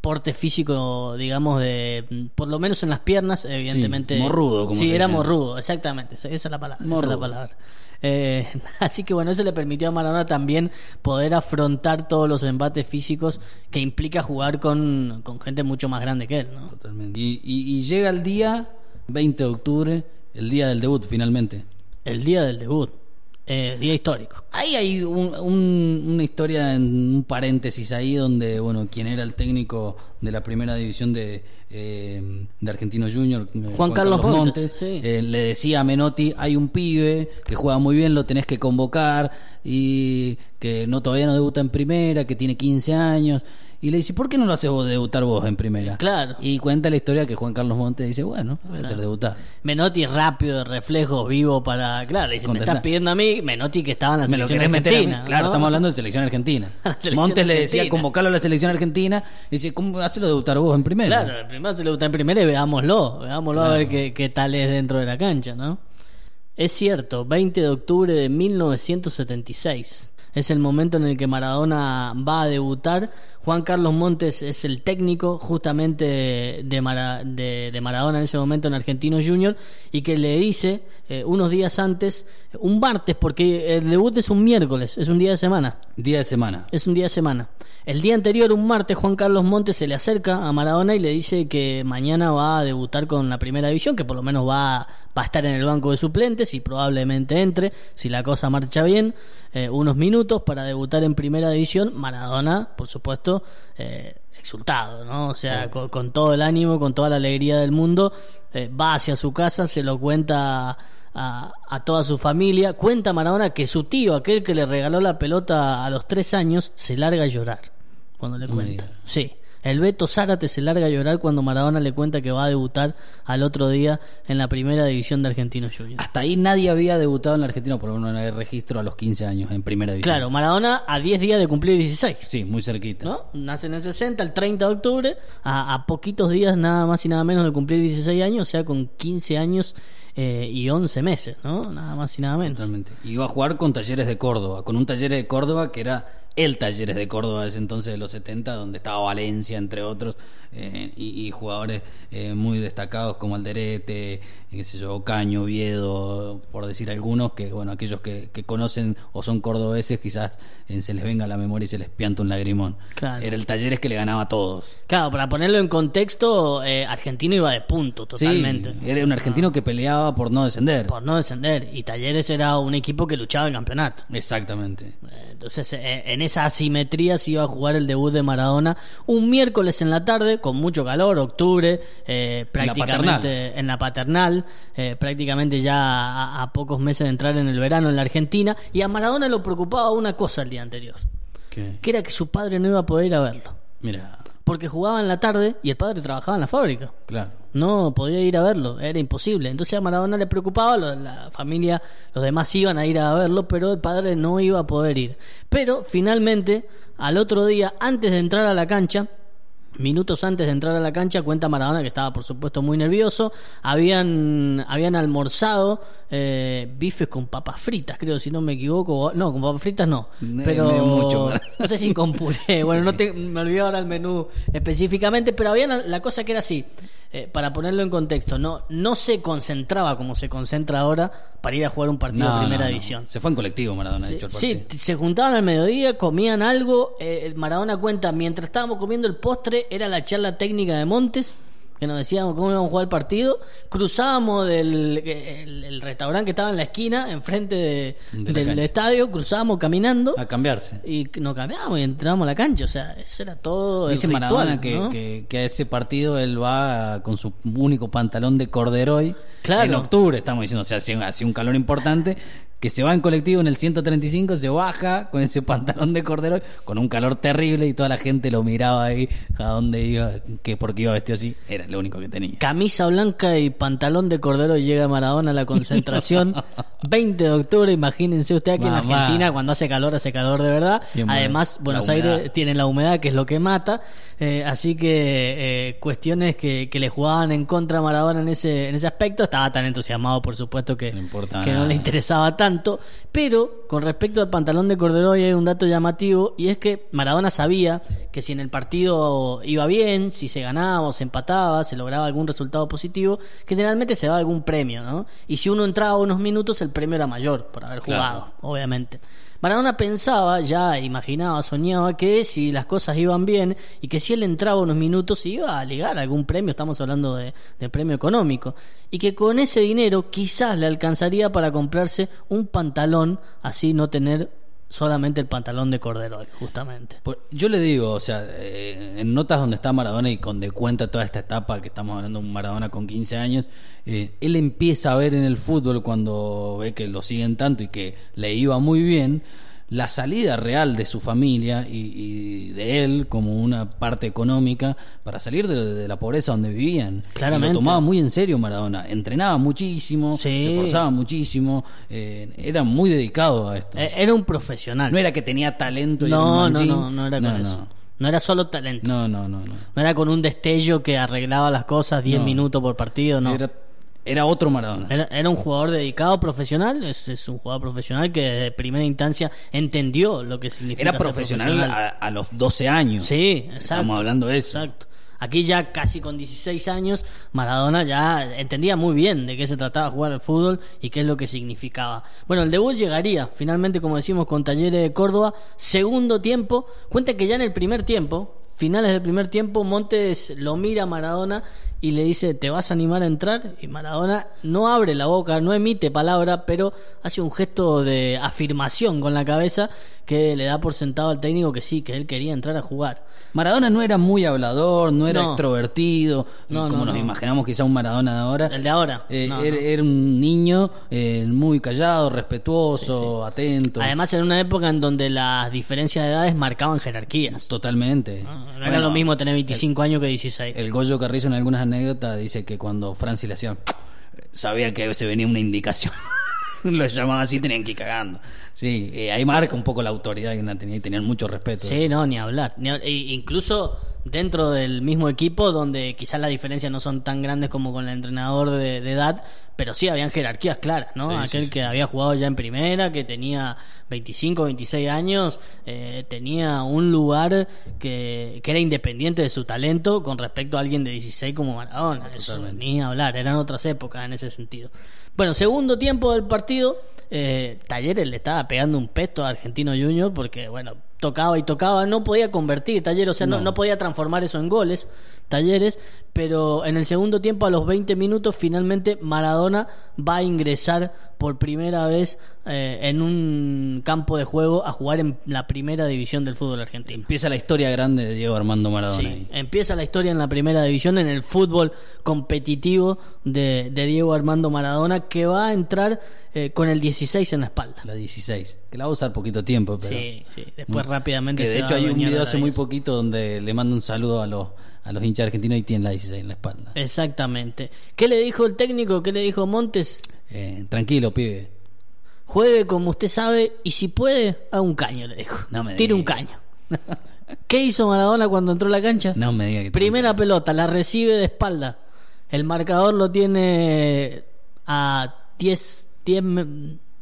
porte físico, digamos, de por lo menos en las piernas, evidentemente. morrudo, como Sí, se era dice. morrudo, exactamente, esa es la palabra. esa es la Morrudo. palabra. Eh, (laughs) así que bueno, eso le permitió a Maradona también poder afrontar todos los embates físicos que implica jugar con, con gente mucho más grande que él, ¿no? Totalmente. Y, y- y llega el día 20 de octubre, el día del debut finalmente. El día del debut, eh, día histórico. Ahí hay un- un- una historia en un paréntesis ahí donde, bueno, quien era el técnico de la primera división de, eh, de Argentino Junior, eh, Juan Carlos Montes, sí. eh, le decía a Menotti, hay un pibe que juega muy bien, lo tenés que convocar y que no todavía no debuta en primera, que tiene 15 años. Y le dice, ¿por qué no lo haces vos debutar vos en primera? Claro. Y cuenta la historia que Juan Carlos Montes dice, bueno, voy a hacer debutar. Menotti rápido, de reflejos, vivo para. Claro, le dice, me estás pidiendo a mí, Menotti que estaba en la Me selección argentina. Claro, ¿no? estamos hablando de selección argentina. (laughs) Selección Montes le decía convocarlo a la selección argentina. Y dice, ¿cómo hacelo debutar vos en primera? Claro, primero se gusta en primera y veámoslo, veámoslo a Claro. ver qué, qué tal es dentro de la cancha, ¿no? Es cierto, 20 de octubre de 1976. Es el momento en el que Maradona va a debutar. Juan Carlos Montes es el técnico justamente de, Mara- de- de Maradona en ese momento en Argentino Junior y que le dice eh, unos días antes, un martes, porque el debut es un miércoles, es un día de semana. Día de semana. Es un día de semana. El día anterior, un martes, Juan Carlos Montes se le acerca a Maradona y le dice que mañana va a debutar con la primera división, que por lo menos va, va a estar en el banco de suplentes y probablemente entre, si la cosa marcha bien, eh, unos minutos para debutar en primera división. Maradona, por supuesto, eh, exultado, ¿no? O sea, con, con todo el ánimo, con toda la alegría del mundo, eh, va hacia su casa, se lo cuenta a, a toda su familia. Cuenta Maradona que su tío, aquel que le regaló la pelota a los tres años, se larga a llorar cuando le cuenta. digas. Sí, El Beto Zárate se larga a llorar cuando Maradona le cuenta que va a debutar al otro día en la primera división de Argentinos Juniors. Hasta ahí nadie había debutado en la Argentina, por lo menos no hay registro a los 15 años en primera división. Claro, Maradona a 10 días de cumplir 16. Sí, muy cerquita. ¿no? Nace en el 60, el 30 de octubre, a, a poquitos días nada más y nada menos de cumplir 16 años, o sea, con 15 años eh, y 11 meses, ¿no? Nada más y nada menos. Totalmente. Iba a jugar con Talleres de Córdoba, con un Talleres de Córdoba que era el Talleres de Córdoba de ese entonces de los 70, donde estaba Valencia, entre otros, eh, y, y jugadores eh, muy destacados como Alderete, qué sé yo, Caño, Viedo, por decir algunos, que bueno, aquellos que, que conocen o son cordobeses, quizás eh, se les venga a la memoria y se les pianta un lagrimón. Claro. Era el Talleres que le ganaba a todos. Claro, para ponerlo en contexto, eh, Argentino iba de punto totalmente. Sí, era un argentino que peleaba por no descender. Por no descender. Y Talleres era un equipo que luchaba en campeonato. Exactamente. Eh, Entonces, eh, en esa asimetría se iba a jugar el debut de Maradona un miércoles en la tarde, con mucho calor, octubre, eh, prácticamente en la paternal, eh, prácticamente ya a, a pocos meses de entrar en el verano en la Argentina. Y a Maradona lo preocupaba una cosa el día anterior, Que- que era que su padre no iba a poder ir a verlo. Mira, Porque jugaba en la tarde y el padre trabajaba en la fábrica. claro. No podía ir a verlo, era imposible. Entonces a Maradona le preocupaba, la familia, los demás iban a ir a verlo, pero el padre no iba a poder ir. Pero finalmente, al otro día, antes de entrar a la cancha, minutos antes de entrar a la cancha, cuenta Maradona que estaba por supuesto muy nervioso, habían, habían almorzado eh, bifes con papas fritas, creo, si no me equivoco, no, con papas fritas no, pero mucho no sé si con puré, (laughs) bueno, no te, me olvidé ahora el menú específicamente, pero había la, la cosa que era así, eh, para ponerlo en contexto, no, no se concentraba como se concentra ahora para ir a jugar un partido No, de primera no, no. división. Se fue en colectivo Maradona, de Sí, hecho, el sí, se juntaban al mediodía, comían algo. eh, Maradona cuenta, mientras estábamos comiendo el postre, era la charla técnica de Montes, que nos decíamos cómo íbamos a jugar el partido. Cruzábamos del el, el restaurante que estaba en la esquina, enfrente de- De la del estadio, cruzábamos caminando. A cambiarse. Y nos cambiamos y entramos a la cancha. O sea, eso era todo. el Dice ritual, Maradona que, ¿no? que, que a ese partido él va con su único pantalón de corderoy. Claro. En octubre, estamos diciendo, o sea, hacía, hacía un calor importante. Que se va en colectivo en el 135, se baja con ese (laughs) pantalón de corderoy, con un calor terrible y toda la gente lo miraba ahí a dónde iba, que porque iba vestido así. Era lo único que tenía. Camisa blanca y pantalón de cordero llega Maradona a la concentración (laughs) 20 de octubre, imagínense usted aquí en. Argentina cuando hace calor, hace calor de verdad. Bien. Además, Buenos humedad. Aires tiene la humedad que es lo que mata, Eh, así que eh, cuestiones que, que le jugaban en contra a Maradona en ese, en ese aspecto, estaba tan entusiasmado por supuesto que, No que no le interesaba tanto, pero con respecto al pantalón de Corderoy hay un dato llamativo y es que Maradona sabía que si en el partido iba bien, si se ganaba o se empataba, se lograba algún resultado positivo, generalmente se daba algún premio, ¿no? Y si uno entraba unos minutos, el premio era mayor por haber Claro. jugado, obviamente. Maradona pensaba, ya imaginaba, soñaba que si las cosas iban bien y que si él entraba unos minutos iba a ligar algún premio, estamos hablando de, de premio económico, y que con ese dinero quizás le alcanzaría para comprarse un pantalón, así no tener solamente el pantalón de Corderoy, justamente. Yo le digo, o sea, eh, en notas donde está Maradona y donde cuenta toda esta etapa que estamos hablando de un Maradona con 15 años, eh, él empieza a ver en el fútbol cuando ve que lo siguen tanto y que le iba muy bien, la salida real de su familia y, y de él como una parte económica para salir de, de la pobreza donde vivían. Claramente. Y lo tomaba muy en serio Maradona, entrenaba muchísimo, Sí. se esforzaba muchísimo, eh, era muy dedicado a esto. Eh, Era un profesional. No era que tenía talento y no, un no, no, no era con eso. No era solo talento. No, no, no, no. No era con un destello que arreglaba las cosas 10 No. minutos por partido, no. Era, era otro Maradona. Era, era un jugador dedicado profesional, es, es un jugador profesional que desde primera instancia entendió lo que significa Era ser profesional a, a los 12 años. Sí, exacto. Estamos hablando de eso. Exacto. Aquí ya casi con 16 años, Maradona ya entendía muy bien de qué se trataba jugar al fútbol y qué es lo que significaba. Bueno, el debut llegaría, finalmente, como decimos, con Talleres de Córdoba, segundo tiempo. Cuenta que ya en el primer tiempo, finales del primer tiempo, Montes lo mira a Maradona y le dice, ¿te vas a animar a entrar? Y Maradona no abre la boca, no emite palabra, pero hace un gesto de afirmación con la cabeza que le da por sentado al técnico que sí, que él quería entrar a jugar. Maradona no era muy hablador, no era No. extrovertido, No, como no, nos no. imaginamos quizá un Maradona de ahora. El de ahora. Eh, era, un niño eh, muy callado, respetuoso, atento. Además, en una época en donde las diferencias de edades marcaban jerarquías. Totalmente. No, era lo mismo tener 25 años que 16. El Goyo Carrizo en algunas anécdotas dice que cuando Francis le hacía, sabía que se venía una indicación. (laughs) Lo llamaba así, tenían que ir cagando. Sí, eh, ahí marca un poco la autoridad que tenía y tenían mucho respeto. Sí, no, ni hablar. Ni e- incluso dentro del mismo equipo, donde quizás las diferencias no son tan grandes como con el entrenador de, de edad, pero sí habían jerarquías claras, ¿no? Sí, Aquel sí, que sí. había jugado ya en primera, que tenía 25, 26 años, eh, tenía un lugar que, que era independiente de su talento con respecto a alguien de 16 como Maradona. Eso ni hablar, eran otras épocas en ese sentido. Bueno, segundo tiempo del partido, eh, Talleres le estaba pegando un pesto a Argentino Junior porque, bueno, tocaba y tocaba, no podía convertir Talleres, o sea, no, No. no podía transformar eso en goles, Talleres, pero en el segundo tiempo, a los 20 minutos, finalmente Maradona va a ingresar por primera vez eh, en un campo de juego a jugar en la primera división del fútbol argentino. Empieza la historia grande de Diego Armando Maradona. Sí, ahí. empieza la historia en la primera división, en el fútbol competitivo de, de Diego Armando Maradona, que va a entrar eh, con el 16 en la espalda. La 16. Que la va a usar poquito tiempo, pero. Sí, sí, después rápidamente Que de hecho hay un video de hace muy 10. poquito donde le manda un saludo a los, a los hinchas argentinos y tiene la 16 en la espalda. Exactamente. ¿Qué le dijo el técnico? ¿Qué le dijo Montes? Eh, tranquilo, pibe. Juegue como usted sabe y si puede, haga un caño, le dijo. No me Tire un caño. ¿Qué hizo Maradona cuando entró a la cancha? No me diga que Primera pelota, la recibe de espalda. El marcador lo tiene a 10, 10, me-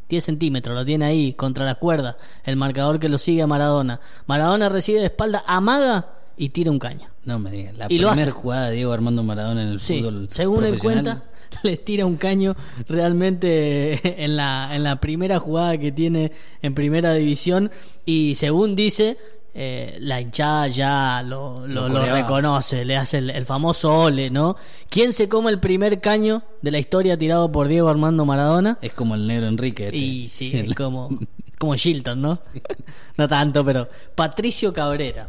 10 centímetros, lo tiene ahí contra la cuerda. El marcador que lo sigue a Maradona. Maradona recibe de espalda, amaga y tira un caño. No me diga. La Y lo primera hace. jugada de Diego Armando Maradona en el Sí, fútbol. según él cuenta, (laughs) les tira un caño realmente (laughs) en la, en la primera jugada que tiene en primera división y según dice, eh, la hinchada ya lo, lo- Lo lo coreaba. reconoce, le hace el, el famoso ole, ¿no? ¿Quién se come el primer caño de la historia tirado por Diego Armando Maradona? Es como el negro Enrique. este. Y sí, (laughs) es como, como Shilton, ¿no? no tanto, pero Patricio Cabrera,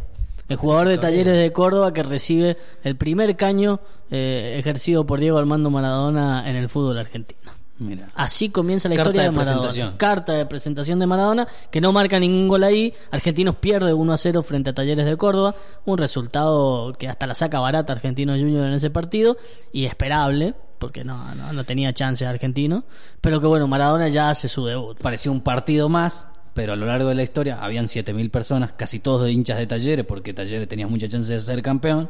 el jugador de. Talleres de Córdoba que recibe el primer caño eh, ejercido por Diego Armando Maradona en el fútbol argentino. Mira. Así comienza la Carta historia de, de Maradona. Carta de presentación de Maradona, que no marca ningún gol ahí. Argentinos pierde 1 a 0 frente a Talleres de Córdoba. Un resultado que hasta la saca barata Argentino Junior en ese partido. Y esperable, porque no, no, no tenía chance Argentino. Pero que bueno, Maradona ya hace su debut. Parecía un partido más, pero a lo largo de la historia habían 7.000 personas, casi todos de hinchas de Talleres, porque Talleres tenía mucha chance de ser campeón.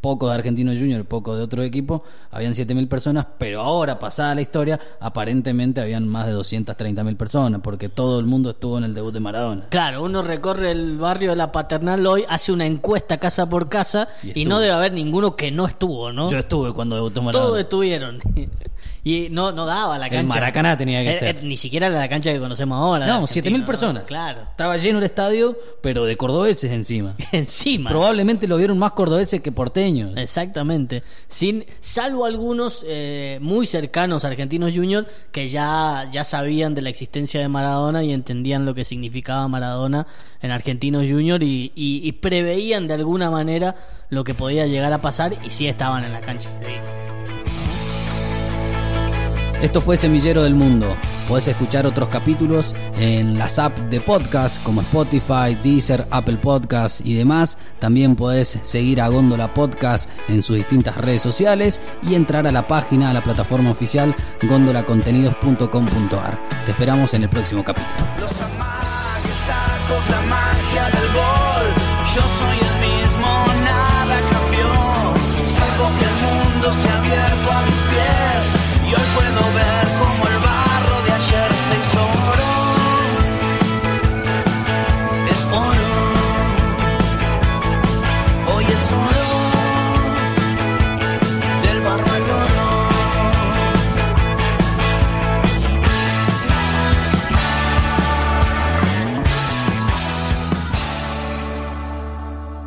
Poco de Argentino Junior, poco de otro equipo. Habían 7.000 personas, pero ahora, pasada la historia, aparentemente habían más de 230.000 personas, porque todo el mundo estuvo en el debut de Maradona. Claro, uno recorre el barrio de la Paternal hoy, hace una encuesta casa por casa Y y, no debe haber ninguno que no estuvo, ¿no? Yo estuve cuando debutó Maradona. Todos estuvieron. Y no, no daba la El cancha. Maracaná tenía que Eh, ser. eh, ni siquiera la cancha que conocemos ahora. No, Argentina, 7.000 ¿no? personas. Claro. Estaba lleno el estadio, pero de cordobeses encima. (laughs) Encima. Probablemente lo vieron más cordobeses que porteños. Exactamente. Sin, salvo algunos eh, muy cercanos a Argentinos Junior que ya, ya sabían de la existencia de Maradona y entendían lo que significaba Maradona en Argentinos Junior y, y- y preveían de alguna manera lo que podía llegar a pasar y sí estaban en la cancha. Esto fue Semillero del Mundo. Podés escuchar otros capítulos en las apps de podcast como Spotify, Deezer, Apple Podcast y demás. También podés seguir a Góndola Podcast en sus distintas redes sociales y entrar a la página, a la plataforma oficial gondolacontenidos.com.ar. Te esperamos en el próximo capítulo. Los la magia del